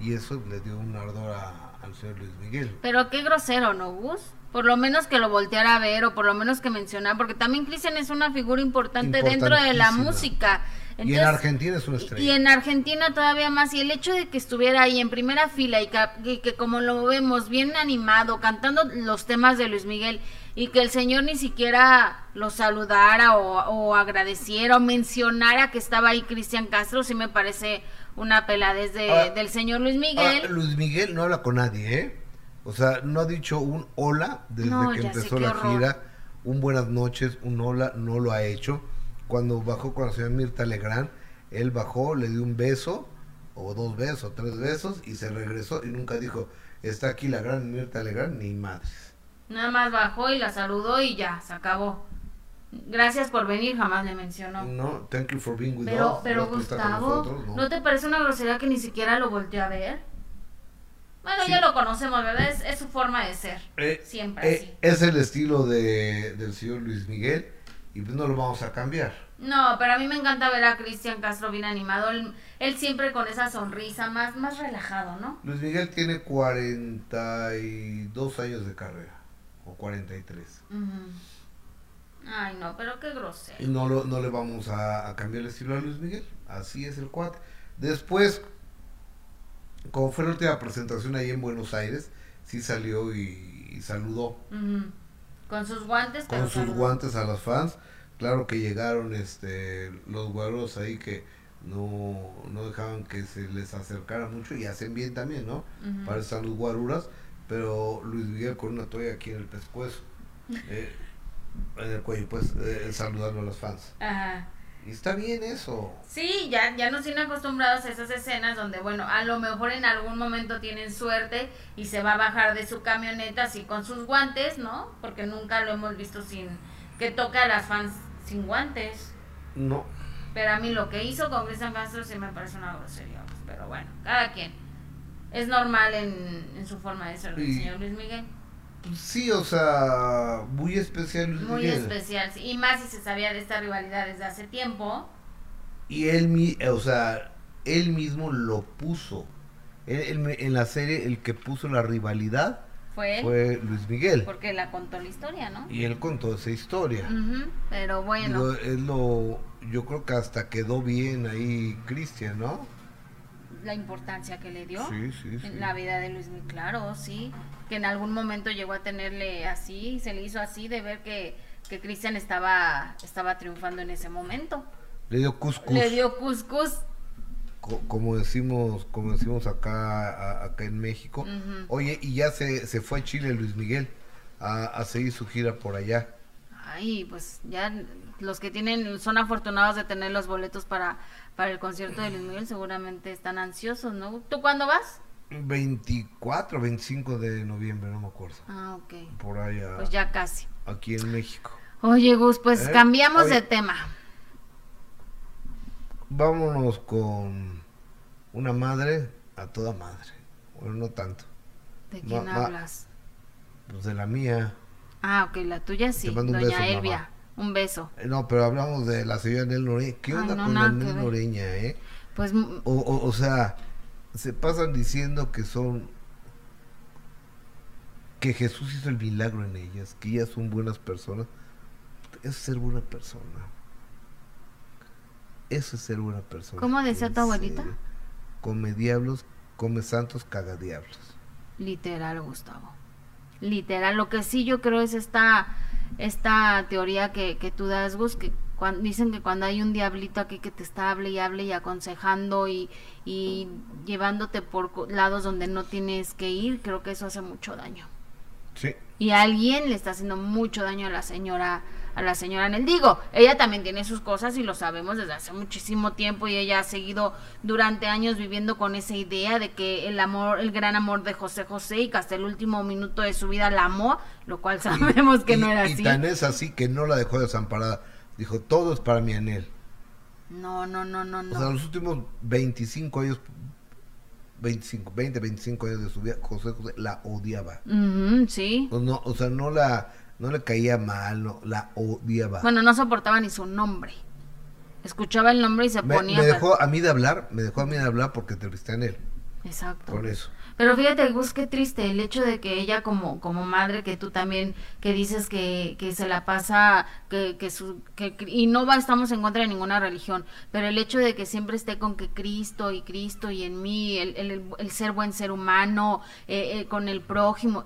Speaker 1: y eso le dio un ardor a- al señor Luis Miguel.
Speaker 2: Pero qué grosero, ¿no, Gus? Por lo menos que lo volteara a ver o por lo menos que mencionara, porque también Cristian es una figura importante dentro de la música.
Speaker 1: y en Argentina es una estrella.
Speaker 2: Y en Argentina todavía más. Y el hecho de que estuviera ahí en primera fila y que, y que como lo vemos bien animado, cantando los temas de Luis Miguel, y que el señor ni siquiera lo saludara o, o agradeciera o mencionara que estaba ahí Cristian Castro, sí me parece una peladez de-
Speaker 1: Ah,
Speaker 2: del señor Luis
Speaker 1: Ah,
Speaker 2: Miguel.
Speaker 1: Luis Miguel no habla con nadie, ¿eh? O sea, no ha dicho un hola desde
Speaker 2: No,
Speaker 1: que
Speaker 2: sé,
Speaker 1: empezó la
Speaker 2: horror.
Speaker 1: gira. Un buenas noches, un hola, no lo ha hecho. Cuando bajó con la señora Mirta Legrand, él bajó, le dio un beso, o dos besos, tres besos, y se regresó y nunca dijo, está aquí la gran Mirta Legrand, ni madres.
Speaker 2: Nada más bajó y la saludó y ya, se acabó. Gracias por venir, jamás le mencionó.
Speaker 1: No, thank you for being with
Speaker 2: Pero,
Speaker 1: us.
Speaker 2: pero
Speaker 1: con
Speaker 2: Gustavo,
Speaker 1: nosotros,
Speaker 2: ¿no?
Speaker 1: no.
Speaker 2: te parece una grosería que ni siquiera lo volteó a ver? Bueno, ya lo conocemos, ¿verdad? Es, es su forma de ser.
Speaker 1: Eh,
Speaker 2: Siempre
Speaker 1: eh,
Speaker 2: así.
Speaker 1: es el estilo de, del señor Luis Miguel y pues no lo vamos a cambiar.
Speaker 2: No, pero a mí me encanta ver a Cristian Castro bien animado. Él, él siempre con esa sonrisa, más, más relajado, ¿no?
Speaker 1: Luis Miguel tiene 42 años de carrera, o 43.
Speaker 2: Ujú. Ay, no, pero qué grosero.
Speaker 1: Y no, lo- no le vamos a, a cambiar el estilo a Luis Miguel. Así es el cuate. Después, como fue la última presentación ahí en Buenos Aires, sí salió y, y saludó.
Speaker 2: Con sus guantes,
Speaker 1: con sus
Speaker 2: saludó.
Speaker 1: guantes a los fans. Claro que llegaron este los guaros ahí que no, no dejaban que se les acercara mucho y hacen bien también, ¿no? Para están los guaruras, pero Luis Miguel con una toalla aquí en el pescuezo, eh, en el cuello, pues eh, saludando a los fans.
Speaker 2: Ajá.
Speaker 1: Y está bien eso.
Speaker 2: Sí, ya, ya nos tienen acostumbrados a esas escenas donde, bueno, a lo mejor en algún momento tienen suerte y se va a bajar de su camioneta así con sus guantes, ¿no? Porque nunca lo hemos visto sin que toque a las fans sin guantes.
Speaker 1: No,
Speaker 2: Pero a mí lo que hizo con Cristian Castro sí me parece una grosería. pero bueno, cada quien. Es normal en, en su forma de ser el señor Luis Miguel.
Speaker 1: sí, o sea, muy especial Luis
Speaker 2: Muy
Speaker 1: Miguel.
Speaker 2: especial. sí. Y más si se sabía de esta rivalidad desde hace tiempo.
Speaker 1: Y él, mi- o sea, él mismo lo puso. Él- él- en la serie, el que puso la rivalidad
Speaker 2: Fue él.
Speaker 1: fue Luis Miguel.
Speaker 2: Porque la contó la historia, ¿no?
Speaker 1: Y él contó esa historia.
Speaker 2: Pero bueno.
Speaker 1: Es lo, yo creo que hasta quedó bien ahí Cristian, ¿no?
Speaker 2: La importancia que le dio
Speaker 1: Sí, sí, sí.
Speaker 2: en la vida de Luis Miguel, claro, sí, que en algún momento llegó a tenerle así, se le hizo así de ver que, que Cristian estaba, estaba triunfando en ese momento.
Speaker 1: Le dio cuscús.
Speaker 2: Le dio cuscús.
Speaker 1: co- como decimos como decimos acá a- acá en México. Oye, y ya se, se fue a Chile Luis Miguel a, a seguir su gira por allá.
Speaker 2: Ay, pues ya los que tienen, son afortunados de tener los boletos para, para el concierto de Luis Miguel, seguramente están ansiosos, ¿no? ¿Tú cuándo vas?
Speaker 1: 24, 25 de noviembre, no me acuerdo.
Speaker 2: Ah, ok.
Speaker 1: Por allá,
Speaker 2: Pues ya casi.
Speaker 1: aquí en México.
Speaker 2: Oye, Gus, pues
Speaker 1: ¿Eh?
Speaker 2: cambiamos
Speaker 1: Oye.
Speaker 2: de tema.
Speaker 1: Vámonos con una madre a toda madre. Bueno, no tanto.
Speaker 2: ¿De quién
Speaker 1: ma-
Speaker 2: hablas?
Speaker 1: Pues de la mía.
Speaker 2: Ah, ok, la tuya sí,
Speaker 1: Te mando un
Speaker 2: doña
Speaker 1: beso,
Speaker 2: Elvia.
Speaker 1: mamá.
Speaker 2: Un beso.
Speaker 1: Eh, No, pero hablamos de la señora Nel Noreña. ¿Qué
Speaker 2: Ay,
Speaker 1: onda
Speaker 2: no,
Speaker 1: con la Nel
Speaker 2: ver.
Speaker 1: Noreña, eh?
Speaker 2: Pues
Speaker 1: O, o, o sea, se pasan diciendo que son que Jesús hizo el milagro en ellas, que ellas son buenas personas. Eso es ser buena persona. Eso es ser buena persona.
Speaker 2: ¿Cómo decía tu abuelita?
Speaker 1: Come diablos, come santos, caga diablos.
Speaker 2: literal, Gustavo. Literal. Lo que sí yo creo es esta, esta teoría que, que tú das, Gus, que cuan- dicen que cuando hay un diablito aquí que te está hable y hable y aconsejando y, y llevándote por lados donde no tienes que ir, creo que eso hace mucho daño.
Speaker 1: Sí.
Speaker 2: y alguien le está haciendo mucho daño a la señora a la señora Nel digo ella también tiene sus cosas y lo sabemos desde hace muchísimo tiempo y ella ha seguido durante años viviendo con esa idea de que el amor el gran amor de José José y que hasta el último minuto de su vida la amó lo cual sabemos que
Speaker 1: y,
Speaker 2: no era
Speaker 1: y
Speaker 2: así
Speaker 1: tan es así que no la dejó desamparada. Dijo, todo es para mi Anel.
Speaker 2: no no no no
Speaker 1: O sea,
Speaker 2: no
Speaker 1: los últimos 25 años, 25, 20, 25 años de su vida, José José la odiaba.
Speaker 2: Ujú, sí
Speaker 1: O, no, o sea, no la no le caía mal, no, la odiaba.
Speaker 2: bueno no soportaba ni su nombre escuchaba el nombre y se
Speaker 1: me,
Speaker 2: ponía
Speaker 1: me dejó a mí de hablar, me dejó a mí de hablar porque entrevisté a él.
Speaker 2: exacto
Speaker 1: Por eso.
Speaker 2: Pero fíjate, Gus, qué triste el hecho de que ella como, como madre, que tú también, que dices que, que se la pasa, que, que su, que, y no va, estamos en contra de ninguna religión, pero el hecho de que siempre esté con que Cristo y Cristo y en mí, el, el, el ser buen ser humano, eh, eh, con el prójimo,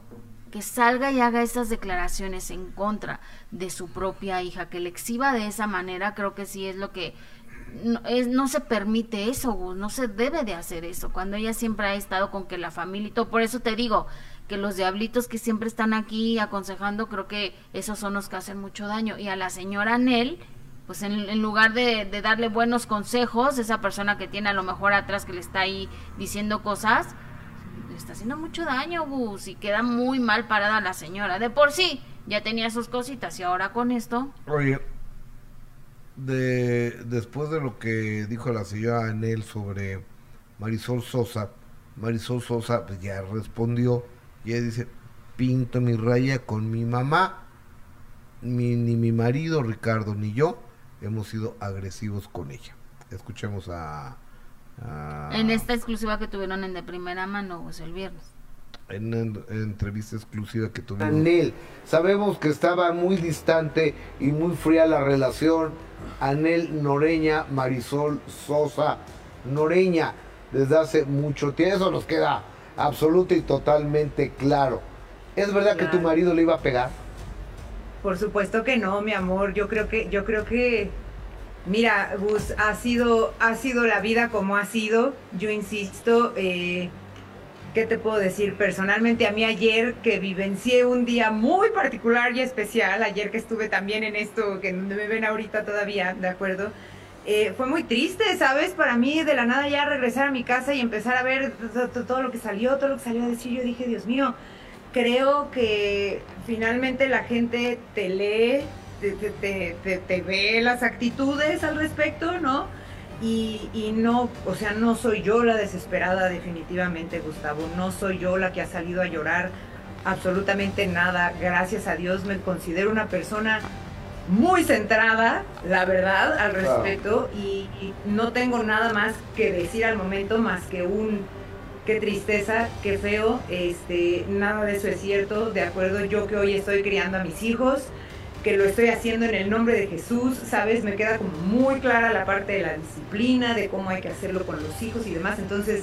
Speaker 2: que salga y haga esas declaraciones en contra de su propia hija, que le exhiba de esa manera, creo que sí es lo que no, es, no se permite eso, no se debe de hacer eso, cuando ella siempre ha estado con que la familia y todo, por eso te digo que los diablitos que siempre están aquí aconsejando, creo que esos son los que hacen mucho daño, y a la señora Nel, pues en, en lugar de, de darle buenos consejos, esa persona que tiene a lo mejor atrás que le está ahí diciendo cosas, está haciendo mucho daño, Gus, y queda muy mal parada la señora, de por sí, ya tenía sus cositas, y ahora con esto,
Speaker 1: Oye, de, después de lo que dijo la señora Anel sobre Marisol Sosa, Marisol Sosa pues, ya respondió y ella dice, pinto mi raya con mi mamá, ni mi marido Ricardo ni yo hemos sido agresivos con ella. Escuchemos a... a-
Speaker 2: en esta exclusiva que tuvieron en de primera mano, Gus, el viernes.
Speaker 1: en una en- entrevista exclusiva que tuvimos. Anel, sabemos que estaba muy distante y muy fría la relación. Anel Noreña, Marisol Sosa Noreña, desde hace mucho tiempo. Eso nos queda absoluto y totalmente claro. ¿Es verdad que tu marido le iba a pegar?
Speaker 11: Por supuesto que no, mi amor. Yo creo que, yo creo que, mira, Gus, ha sido, ha sido la vida como ha sido. Yo insisto, eh, ¿qué te puedo decir? Personalmente a mí ayer que vivencié un día muy particular y especial, ayer que estuve también en esto, que me ven ahorita todavía, ¿de acuerdo? Eh, fue muy triste, ¿sabes? Para mí de la nada ya regresar a mi casa y empezar a ver to- to- todo lo que salió, todo lo que salió a decir, yo dije, Dios mío, creo que finalmente la gente te lee, te, te- te- te- te ve las actitudes al respecto, ¿no? Y, y no, o sea, no soy yo la desesperada definitivamente, Gustavo, no soy yo la que ha salido a llorar absolutamente nada, gracias a Dios me considero una persona muy centrada, la verdad, al respecto, y, y no tengo nada más que decir al momento más que un qué tristeza, qué feo, este, nada de eso es cierto, de acuerdo, yo que hoy estoy criando a mis hijos, que lo estoy haciendo en el nombre de Jesús, ¿sabes? Me queda como muy clara la parte de la disciplina, de cómo hay que hacerlo con los hijos y demás. Entonces,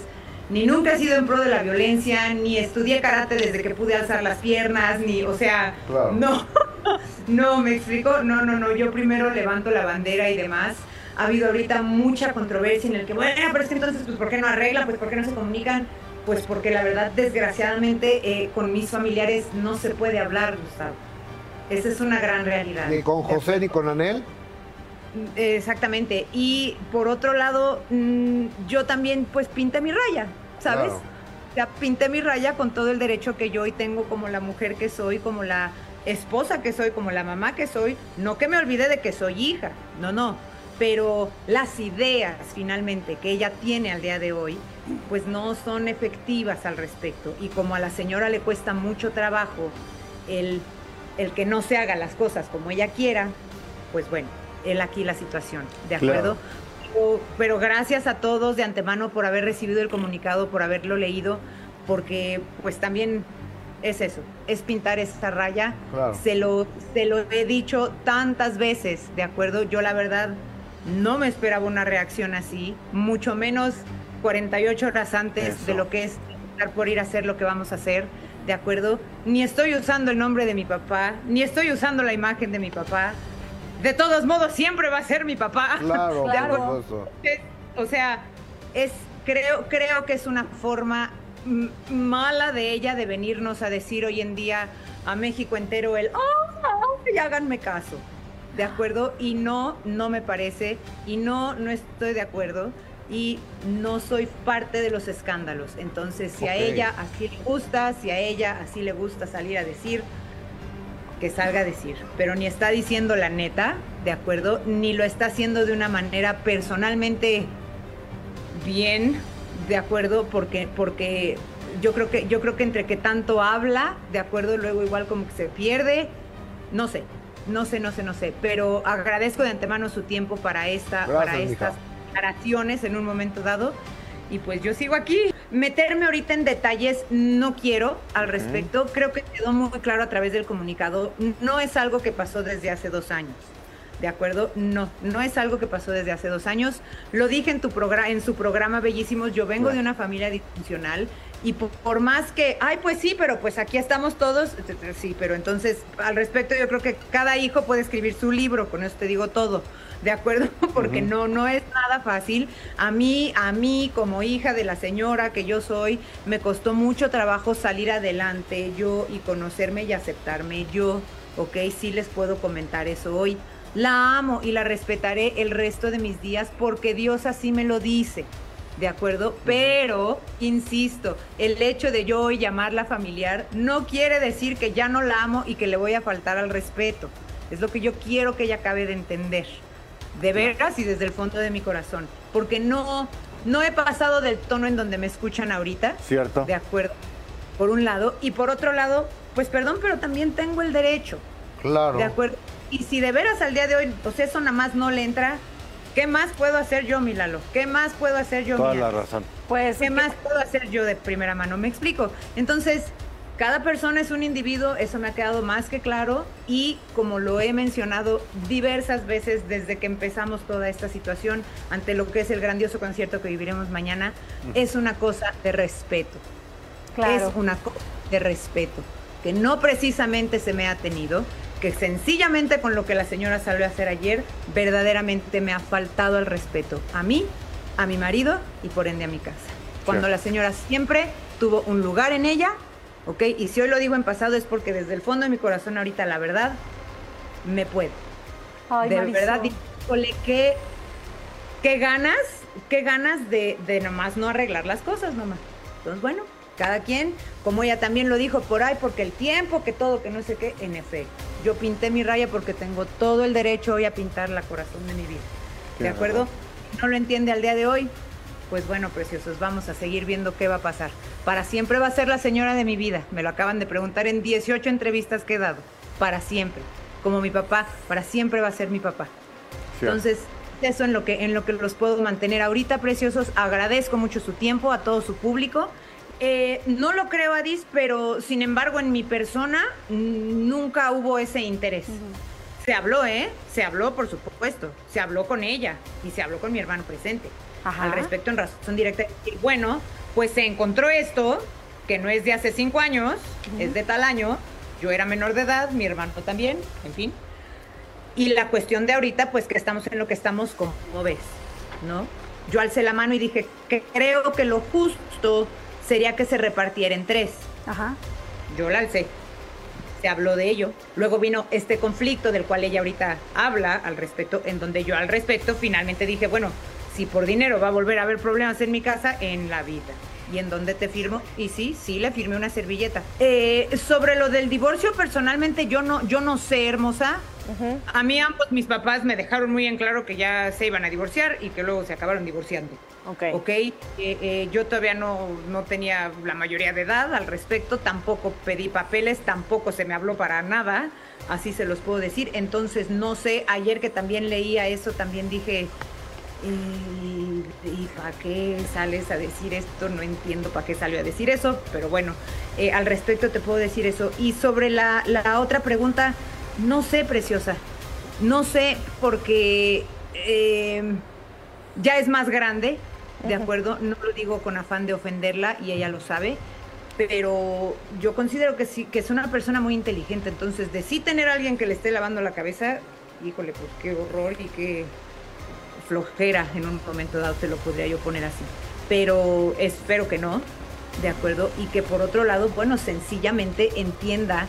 Speaker 11: ni nunca he sido en pro de la violencia, ni estudié karate desde que pude alzar las piernas, ni, o sea, no, no, me explico, no, no, no, yo primero levanto la bandera y demás. Ha habido ahorita mucha controversia en el que, bueno, pero es que entonces, pues, ¿por qué no arreglan? Pues, ¿por qué no se comunican? Pues porque la verdad, desgraciadamente, eh, con mis familiares no se puede hablar, Gustavo. Esa es una gran realidad.
Speaker 1: Ni con José ni con Anel.
Speaker 11: Exactamente. Y por otro lado, mm, yo también pues pinté mi raya, ¿sabes? Ya pinté mi raya con todo el derecho que yo hoy tengo como la mujer que soy, como la esposa que soy, como la mamá que soy. No que me olvide de que soy hija, no, no. Pero las ideas finalmente que ella tiene al día de hoy, pues no son efectivas al respecto. Y como a la señora le cuesta mucho trabajo el el que no se haga las cosas como ella quiera, pues bueno, él aquí la situación, ¿de acuerdo? Pero, gracias a todos de antemano por haber recibido el comunicado, por haberlo leído, porque pues también es eso, es pintar esa raya. Se, lo, se lo he dicho tantas veces, ¿de acuerdo? Yo la verdad no me esperaba una reacción así, mucho menos 48 horas antes de lo que es por ir a hacer lo que vamos a hacer. ¿De acuerdo? Ni estoy usando el nombre de mi papá, ni estoy usando la imagen de mi papá. De todos modos, siempre va a ser mi papá.
Speaker 1: Claro, claro.
Speaker 11: o sea, es, creo, creo que es una forma mala de ella de venirnos a decir hoy en día a México entero el, oh, y háganme caso. ¿De acuerdo? Y no, no me parece, y no, no estoy de acuerdo y no soy parte de los escándalos. Entonces, si a ella así le gusta, si a ella así le gusta salir a decir, que salga a decir. Pero ni está diciendo la neta, ¿de acuerdo? Ni lo está haciendo de una manera personalmente bien, ¿de acuerdo? Porque, porque yo creo que, yo creo que entre que tanto habla, ¿de acuerdo? Luego igual como que se pierde. No sé, no sé, no sé, no sé. Pero agradezco de antemano su tiempo para esta, para estas en un momento dado. Y pues yo sigo aquí. Meterme ahorita en detalles no quiero al respecto. Creo que quedó muy claro a través del comunicado. No es algo que pasó desde hace dos años. ¿De acuerdo? No, no es algo que pasó desde hace dos años. Lo dije en, tu programa, en su programa Bellísimos. Yo vengo de una familia disfuncional y por, más que, ay, pues sí, pero pues aquí estamos todos, sí, pero entonces al respecto yo creo que cada hijo puede escribir su libro, con eso te digo todo. ¿de acuerdo? Porque no, no es nada fácil. A mí, a mí como hija de la señora que yo soy, me costó mucho trabajo salir adelante yo y conocerme y aceptarme yo, ¿ok? Sí les puedo comentar eso hoy. La amo y la respetaré el resto de mis días porque Dios así me lo dice. ¿De acuerdo? Pero, insisto, el hecho de yo hoy llamarla familiar no quiere decir que ya no la amo y que le voy a faltar al respeto. Es lo que yo quiero que ella acabe de entender de veras y desde el fondo de mi corazón, porque no, no he pasado del tono en donde me escuchan ahorita.
Speaker 1: Cierto.
Speaker 11: De acuerdo, por un lado, y por otro lado, pues perdón, pero también tengo el derecho.
Speaker 1: Claro.
Speaker 11: De acuerdo. Y si de veras al día de hoy, pues eso nada más no le entra, ¿qué más puedo hacer yo, Milalo? ¿Qué más puedo hacer yo,
Speaker 1: Toda la razón.
Speaker 11: Pues, ¿qué más puedo hacer yo de primera mano? Me explico. Entonces, cada persona es un individuo, eso me ha quedado más que claro y como lo he mencionado diversas veces desde que empezamos toda esta situación ante lo que es el grandioso concierto que viviremos mañana, es una cosa de respeto. Claro. Es una cosa de respeto que no precisamente se me ha tenido, que sencillamente con lo que la señora salió a hacer ayer, verdaderamente me ha faltado el respeto a mí, a mi marido y por ende a mi casa. Cuando la señora siempre tuvo un lugar en ella ¿ok? Y si hoy lo digo en pasado es porque desde el fondo de mi corazón ahorita la verdad me puede. de verdad, híjole, qué, qué ganas, qué ganas de, de nomás no arreglar las cosas nomás. Entonces, bueno, cada quien, como ella también lo dijo, por ahí, porque el tiempo, que todo, que no sé qué, en efecto. Yo pinté mi raya porque tengo todo el derecho hoy a pintar la corazón de mi vida. ¿De acuerdo? No lo entiende al día de hoy, pues bueno, preciosos, vamos a seguir viendo qué va a pasar. Para siempre va a ser la señora de mi vida. Me lo acaban de preguntar en 18 entrevistas que he dado. Para siempre. Como mi papá, para siempre va a ser mi papá. Entonces, eso en lo que en lo que los puedo mantener ahorita, preciosos. Agradezco mucho su tiempo a todo su público. Eh, no lo creo, Adis, pero sin embargo en mi persona nunca hubo ese interés. Se habló, ¿eh? Se habló, por supuesto. Se habló con ella y se habló con mi hermano presente.
Speaker 2: Ajá.
Speaker 11: Al respecto, en razón directa. Y bueno, pues se encontró esto, que no es de hace cinco años, es de tal año. Yo era menor de edad, mi hermano también, en fin. Y la cuestión de ahorita, pues que estamos en lo que estamos, como ves, ¿no? Yo alcé la mano y dije que creo que lo justo sería que se repartiera en tres.
Speaker 2: Ajá.
Speaker 11: Yo la alcé. Se habló de ello. Luego vino este conflicto del cual ella ahorita habla al respecto, en donde yo al respecto finalmente dije, bueno, si por dinero va a volver a haber problemas en mi casa, en la vida. ¿Y en dónde te firmo? Y sí, sí, le firmé una servilleta. Eh, sobre lo del divorcio, personalmente yo no, yo no sé, hermosa. A mí ambos mis papás me dejaron muy en claro que ya se iban a divorciar y que luego se acabaron divorciando.
Speaker 2: Ok.
Speaker 11: Ok, Eh, eh, yo todavía no, no tenía la mayoría de edad al respecto, tampoco pedí papeles, tampoco se me habló para nada, así se los puedo decir. Entonces, no sé, ayer que también leía eso, también dije, ¿y, y para qué sales a decir esto? No entiendo para qué salió a decir eso, pero bueno, eh, al respecto te puedo decir eso. Y sobre la, la otra pregunta, no sé, preciosa, no sé porque eh, ya es más grande, ¿de acuerdo? No lo digo con afán de ofenderla y ella lo sabe, pero yo considero que sí, que es una persona muy inteligente, entonces de sí tener a alguien que le esté lavando la cabeza, híjole, pues qué horror y qué flojera en un momento dado se lo podría yo poner así. Pero espero que no, ¿de acuerdo? Y que por otro lado, bueno, sencillamente entienda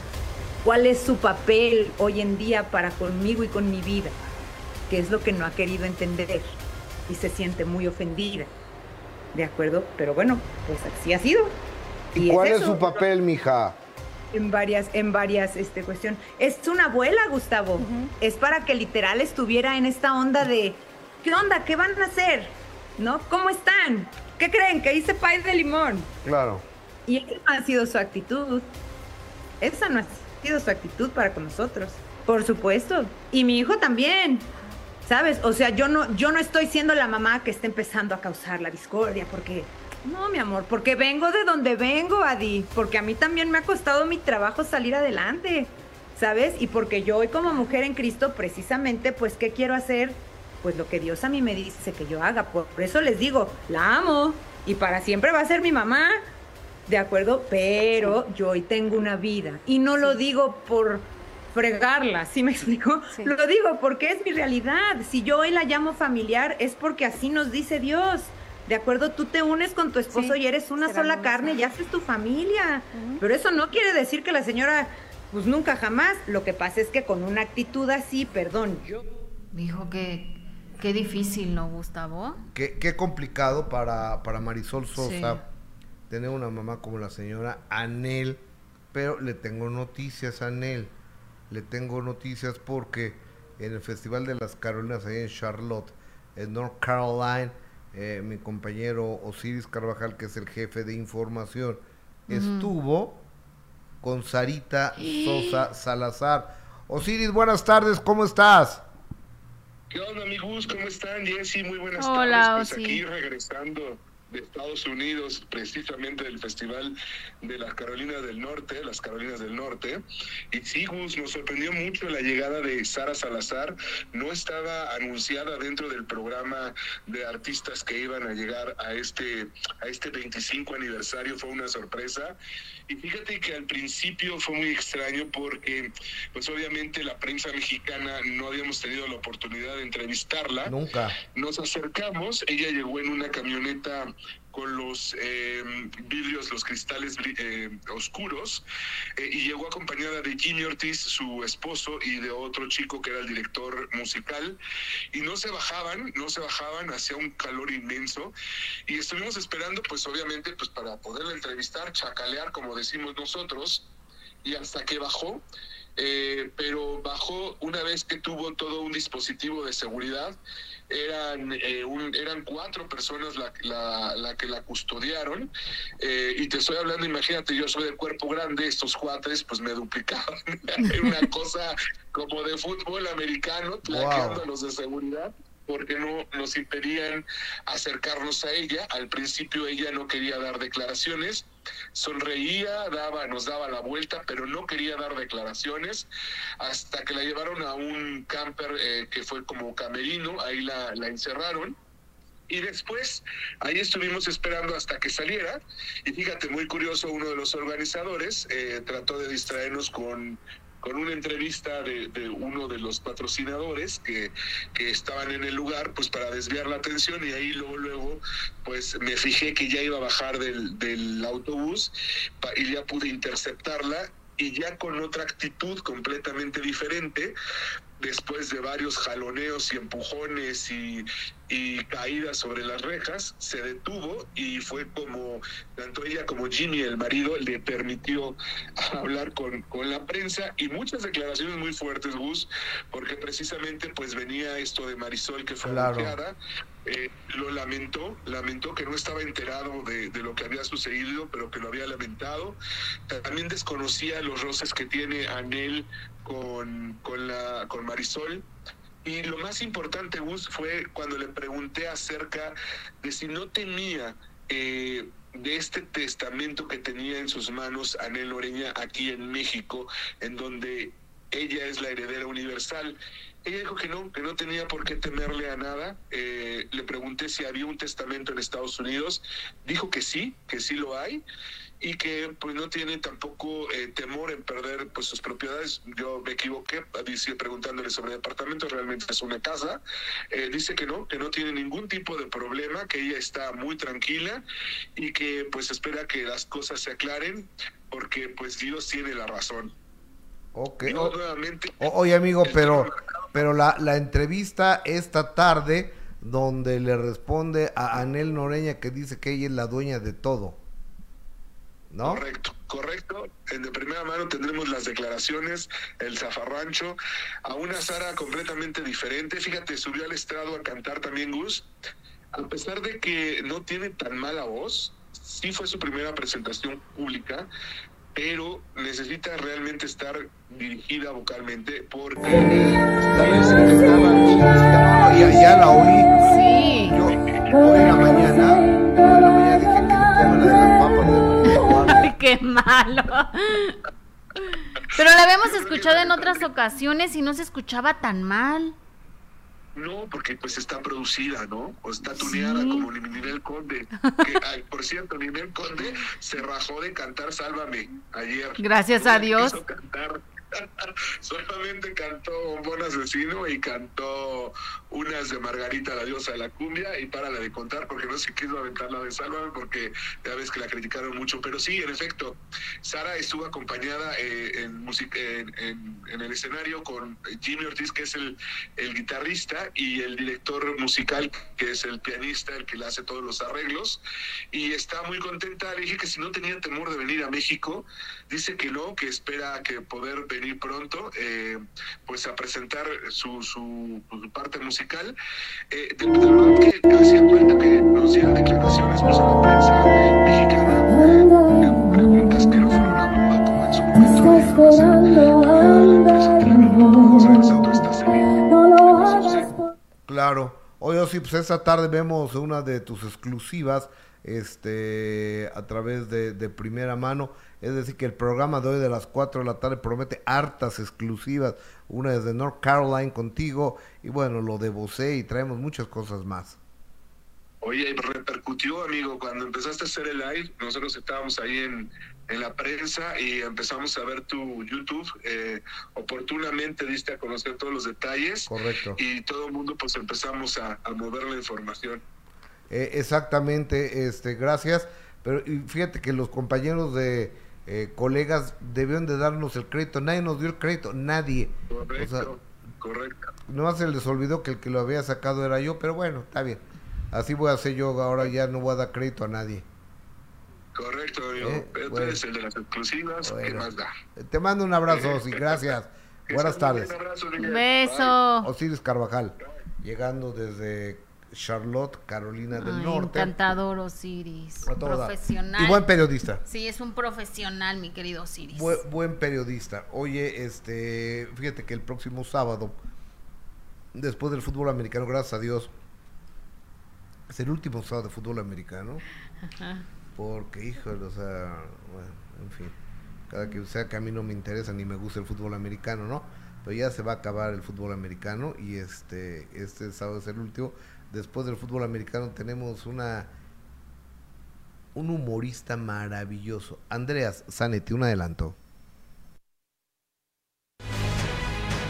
Speaker 11: cuál es su papel hoy en día para conmigo y con mi vida, que es lo que no ha querido entender y se siente muy ofendida. ¿De acuerdo? Pero bueno, pues así ha sido.
Speaker 1: ¿Y cuál es su papel, mija?
Speaker 11: En varias, en varias este, cuestión. Es una abuela, Gustavo. Es para que literal estuviera en esta onda de, ¿qué onda? ¿Qué van a hacer? ¿No? ¿Cómo están? ¿Qué creen? Que hice pay de limón.
Speaker 1: Claro.
Speaker 11: Y esa no ha sido su actitud. Esa no ha sido su actitud para con nosotros. Por supuesto. Y mi hijo también. ¿Sabes? O sea, yo no, yo no estoy siendo la mamá que está empezando a causar la discordia, porque. No, mi amor, porque vengo de donde vengo, Adi. Porque a mí también me ha costado mi trabajo salir adelante. ¿Sabes? Y porque yo hoy como mujer en Cristo, precisamente, pues, ¿qué quiero hacer? Pues lo que Dios a mí me dice que yo haga. Por eso les digo, la amo. Y para siempre va a ser mi mamá. ¿De acuerdo? Pero yo hoy tengo una vida. Y no lo digo por fregarla, ¿sí me explico? Lo digo porque es mi realidad. Si yo hoy la llamo familiar es porque así nos dice Dios. ¿De acuerdo? Tú te unes con tu esposo
Speaker 2: Sí,
Speaker 11: y eres una sola carne y haces tu familia. Pero eso no quiere decir que la señora, pues nunca jamás. Lo que pasa es que con una actitud así, perdón, yo
Speaker 2: Dijo que qué difícil, ¿no, Gustavo?
Speaker 1: Qué, qué complicado para, para Marisol Sosa
Speaker 2: Sí.
Speaker 1: Tener una mamá como la señora Anel, pero le tengo noticias a Anel. Le tengo noticias porque en el Festival de las Carolinas, ahí en Charlotte, en North Carolina, eh, mi compañero Osiris Carvajal, que es el jefe de información, estuvo con Sarita Sosa Salazar. Osiris, buenas tardes, ¿cómo estás?
Speaker 12: ¿Qué onda, amigos? ¿Cómo están? Jessy, muy buenas
Speaker 2: Hola,
Speaker 12: tardes. Pues
Speaker 2: Osi.
Speaker 12: aquí regresando de Estados Unidos, precisamente del Festival de las Carolinas del Norte, las Carolinas del Norte. Y sí, Gus, nos sorprendió mucho la llegada de Sara Salazar. No estaba anunciada dentro del programa de artistas que iban a llegar a este, a este 25 aniversario. Fue una sorpresa. Y fíjate que al principio fue muy extraño porque, pues obviamente la prensa mexicana no habíamos tenido la oportunidad de entrevistarla.
Speaker 1: Nunca.
Speaker 12: Nos acercamos, ella llegó en una camioneta con los eh, vidrios, los cristales eh, oscuros, eh, y llegó acompañada de Jimmy Ortiz, su esposo, y de otro chico que era el director musical, y no se bajaban, no se bajaban, hacía un calor inmenso, y estuvimos esperando, pues obviamente, pues para poderla entrevistar, chacalear, como decimos nosotros, y hasta que bajó, eh, pero bajó una vez que tuvo todo un dispositivo de seguridad. Eran, eh, un- eran cuatro personas la, la- la que la custodiaron. eh, y te estoy hablando, imagínate, yo soy de cuerpo grande, estos cuates pues me duplicaban. Era una cosa como de fútbol americano, plaqueando a los de seguridad. Porque no nos impedían acercarnos a ella. Al principio ella no quería dar declaraciones, sonreía, daba, nos daba la vuelta, pero no quería dar declaraciones, hasta que la llevaron a un camper eh, que fue como camerino, ahí la, encerraron. Y después, ahí estuvimos esperando hasta que saliera. Y fíjate, muy curioso, uno de los organizadores eh, trató de distraernos con, con una entrevista de, uno de los patrocinadores que, que estaban en el lugar, pues para desviar la atención. Y ahí luego, luego, pues me fijé que ya iba a bajar del, del autobús y ya pude interceptarla. Y ya con otra actitud completamente diferente, después de varios jaloneos y empujones y, y caídas sobre las rejas, se detuvo y fue como, tanto ella como Jimmy, el marido, le permitió hablar con, con la prensa y muchas declaraciones muy fuertes, Gus, porque precisamente pues venía esto de Marisol que fue
Speaker 1: Claro.
Speaker 12: golpeada, eh, lo lamentó, lamentó que no estaba enterado de, de lo que había sucedido, pero que lo había lamentado. También desconocía los roces que tiene Anel con, con, la, con Marisol. Y lo más importante, Gus, fue cuando le pregunté acerca de si no tenía eh, de este testamento que tenía en sus manos Anel Oreña aquí en México, en donde ella es la heredera universal. Ella dijo que no, que no tenía por qué temerle a nada. Eh, le pregunté si había un testamento en Estados Unidos. Dijo que sí, que sí lo hay y que pues no tiene tampoco eh, temor en perder pues sus propiedades. Yo me equivoqué, dice preguntándole sobre departamento, realmente es una casa. Eh, dice que no, que no tiene ningún tipo de problema, que ella está muy tranquila y que pues espera que las cosas se aclaren porque pues Dios tiene la razón.
Speaker 1: Ok. O- oye, amigo, pero, pero la, la entrevista esta tarde, donde le responde a Anel Noreña que dice que ella es la dueña de todo. ¿No?
Speaker 12: Correcto, correcto. En de primera mano tendremos las declaraciones, el zafarrancho, a una Sara completamente diferente. Fíjate, subió al estrado a cantar también Gus. A pesar de que no tiene tan mala voz, sí fue su primera presentación pública, pero necesita realmente estar dirigida vocalmente porque
Speaker 1: Ya, ya la oí.
Speaker 2: Sí.
Speaker 1: Yo hoy en la mañana,
Speaker 2: qué malo. Pero la habíamos escuchado en otras ocasiones y no se escuchaba tan mal.
Speaker 12: No, porque pues está producida, ¿no? O está tuneada
Speaker 2: Sí.
Speaker 12: como Ninel Conde. Que, ay, por cierto, Ninel Conde se rajó de cantar Sálvame ayer.
Speaker 2: Gracias
Speaker 12: No
Speaker 2: a Dios.
Speaker 12: cantar. Solamente cantó Bon Asesino y cantó unas de Margarita, la diosa de la cumbia, y para la de contar, porque no se quiso aventar la de Sálvame, porque ya ves que la criticaron mucho. Pero sí, en efecto, Sara estuvo acompañada eh, en, el escenario con Jimmy Ortiz, que es el, el guitarrista, y el director musical, que es el pianista, el que le hace todos los arreglos. Y está muy contenta. Le dije que si no tenía temor de venir a México, dice que no, que espera que poder venir pronto, eh, pues a presentar su, su, su parte musical. Eh, de, de verdad que hacía falta que nos diera declaraciones pues, a la prensa mexicana. Eh, preguntas que no fueron a modo, como en su momento.
Speaker 1: Claro. Oye, sí, pues esta tarde vemos una de tus exclusivas este a través de, de primera mano. Es decir, que el programa de hoy de las 4 de la tarde promete hartas exclusivas. Una desde North Carolina contigo y bueno, lo de Bosé y traemos muchas cosas más.
Speaker 12: Oye, repercutió, amigo, cuando empezaste a hacer el live, nosotros estábamos ahí en, en la prensa y empezamos a ver tu YouTube. eh, oportunamente diste a conocer todos los detalles
Speaker 1: Correcto.
Speaker 12: y todo el mundo pues empezamos a, a mover la información.
Speaker 1: Eh, exactamente, este, gracias. Pero y fíjate que los compañeros de eh, colegas debieron de darnos el crédito. Nadie nos dio el crédito, nadie. O sea,
Speaker 12: Correcto,
Speaker 1: nomás se les olvidó que el que lo había sacado era yo, pero bueno, está bien. Así voy a hacer yo, ahora ya no voy a dar crédito a nadie.
Speaker 12: Correcto, amigo.
Speaker 1: Eh, bueno.
Speaker 12: eres el de las exclusivas. ¿Qué
Speaker 1: Bueno.
Speaker 12: más da?
Speaker 1: Te mando un abrazo, Osi, gracias.
Speaker 12: Que
Speaker 1: Buenas tardes.
Speaker 12: bien, abrazo, Miguel.
Speaker 2: Beso.
Speaker 1: Osiris Carvajal, llegando desde Charlotte, Carolina del
Speaker 2: Ay,
Speaker 1: Norte.
Speaker 2: encantador Osiris.
Speaker 1: A.
Speaker 2: Profesional.
Speaker 1: Y buen periodista.
Speaker 2: Sí, es un profesional, mi querido Osiris.
Speaker 1: Buen, buen periodista. Oye, este, fíjate que el próximo sábado después del fútbol americano, gracias a Dios, es el último sábado de fútbol americano. Porque, híjole, o sea, bueno, en fin, cada que sea que a mí no me interesa ni me gusta el fútbol americano, ¿no? Pero ya se va a acabar el fútbol americano y este, este sábado es el último. Después del fútbol americano tenemos una un humorista maravilloso, Andreas Zanetti, un adelanto.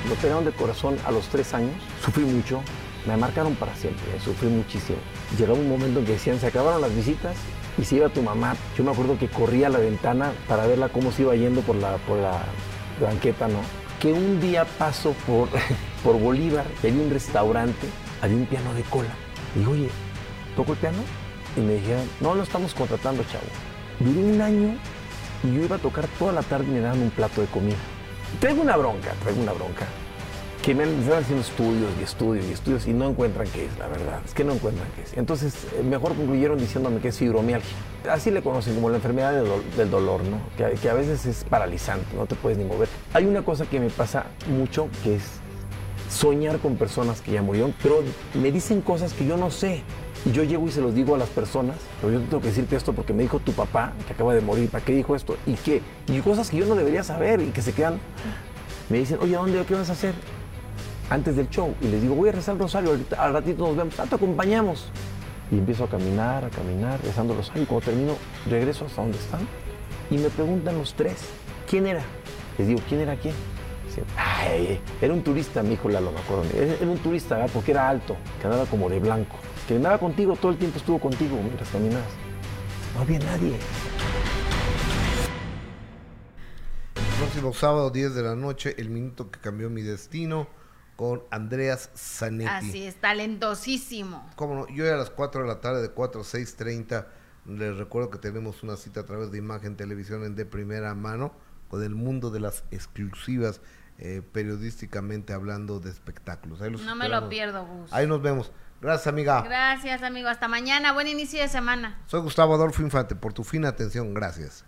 Speaker 13: Me operaron de corazón a los tres años, sufrí mucho, me marcaron para siempre, sufrí muchísimo. Llegaba un momento en que decían, se acabaron las visitas y se iba tu mamá. Yo me acuerdo que corría a la ventana para verla cómo se iba yendo por la, por la banqueta, ¿no? Que un día paso por, por Bolívar, había un restaurante, había un piano de cola. Y digo, oye, ¿toco el piano? Y me dijeron, no lo estamos contratando, chavo. Duré un año y yo iba a tocar toda la tarde y me daban un plato de comida. Traigo una bronca, traigo una bronca. Que me están haciendo estudios y estudios y estudios y no encuentran qué es, la verdad. Es que no encuentran qué es. Entonces, eh, mejor concluyeron diciéndome que es fibromialgia. Así le conocen como la enfermedad do- del dolor, ¿no? Que, que a veces es paralizante, no te puedes ni mover. Hay una cosa que me pasa mucho que es soñar con personas que ya murieron, pero me dicen cosas que yo no sé. Y yo llego y se los digo a las personas, pero yo tengo que decirte esto porque me dijo tu papá que acaba de morir, ¿para qué dijo esto? ¿Y qué? Y cosas que yo no debería saber y que se quedan. Me dicen, oye, ¿a dónde? ¿Qué vas a hacer? Antes del show. Y les digo, voy a rezar el rosario, al ratito nos vemos, ah, te acompañamos. Y empiezo a caminar, a caminar, rezando el rosario. Y cuando termino, regreso hasta donde están. Y me preguntan los tres, ¿quién era? Les digo, ¿quién era quién? Ay, era un turista, mi hijo Lalo, me acuerdo. Era, un turista, ¿verdad? porque era alto, que andaba como de blanco. Que andaba contigo, todo el tiempo estuvo contigo mientras caminabas. No había nadie.
Speaker 1: Próximo sábado, 10 de la noche, El Minuto que Cambió Mi Destino, con Andreas Zanetti.
Speaker 2: Así es, talentosísimo.
Speaker 1: Cómo no, yo a las 4 de la tarde, de 4 a 6.30, les recuerdo que tenemos una cita a través de Imagen Televisión en de primera mano, con el mundo de las exclusivas, eh, periodísticamente hablando de espectáculos. Ahí los
Speaker 2: No me lo pierdo, Gus.
Speaker 1: Ahí nos vemos. Gracias, amiga.
Speaker 2: Gracias, amigo. Hasta mañana. Buen inicio de semana.
Speaker 1: Soy Gustavo Adolfo Infante, por tu fina atención. Gracias.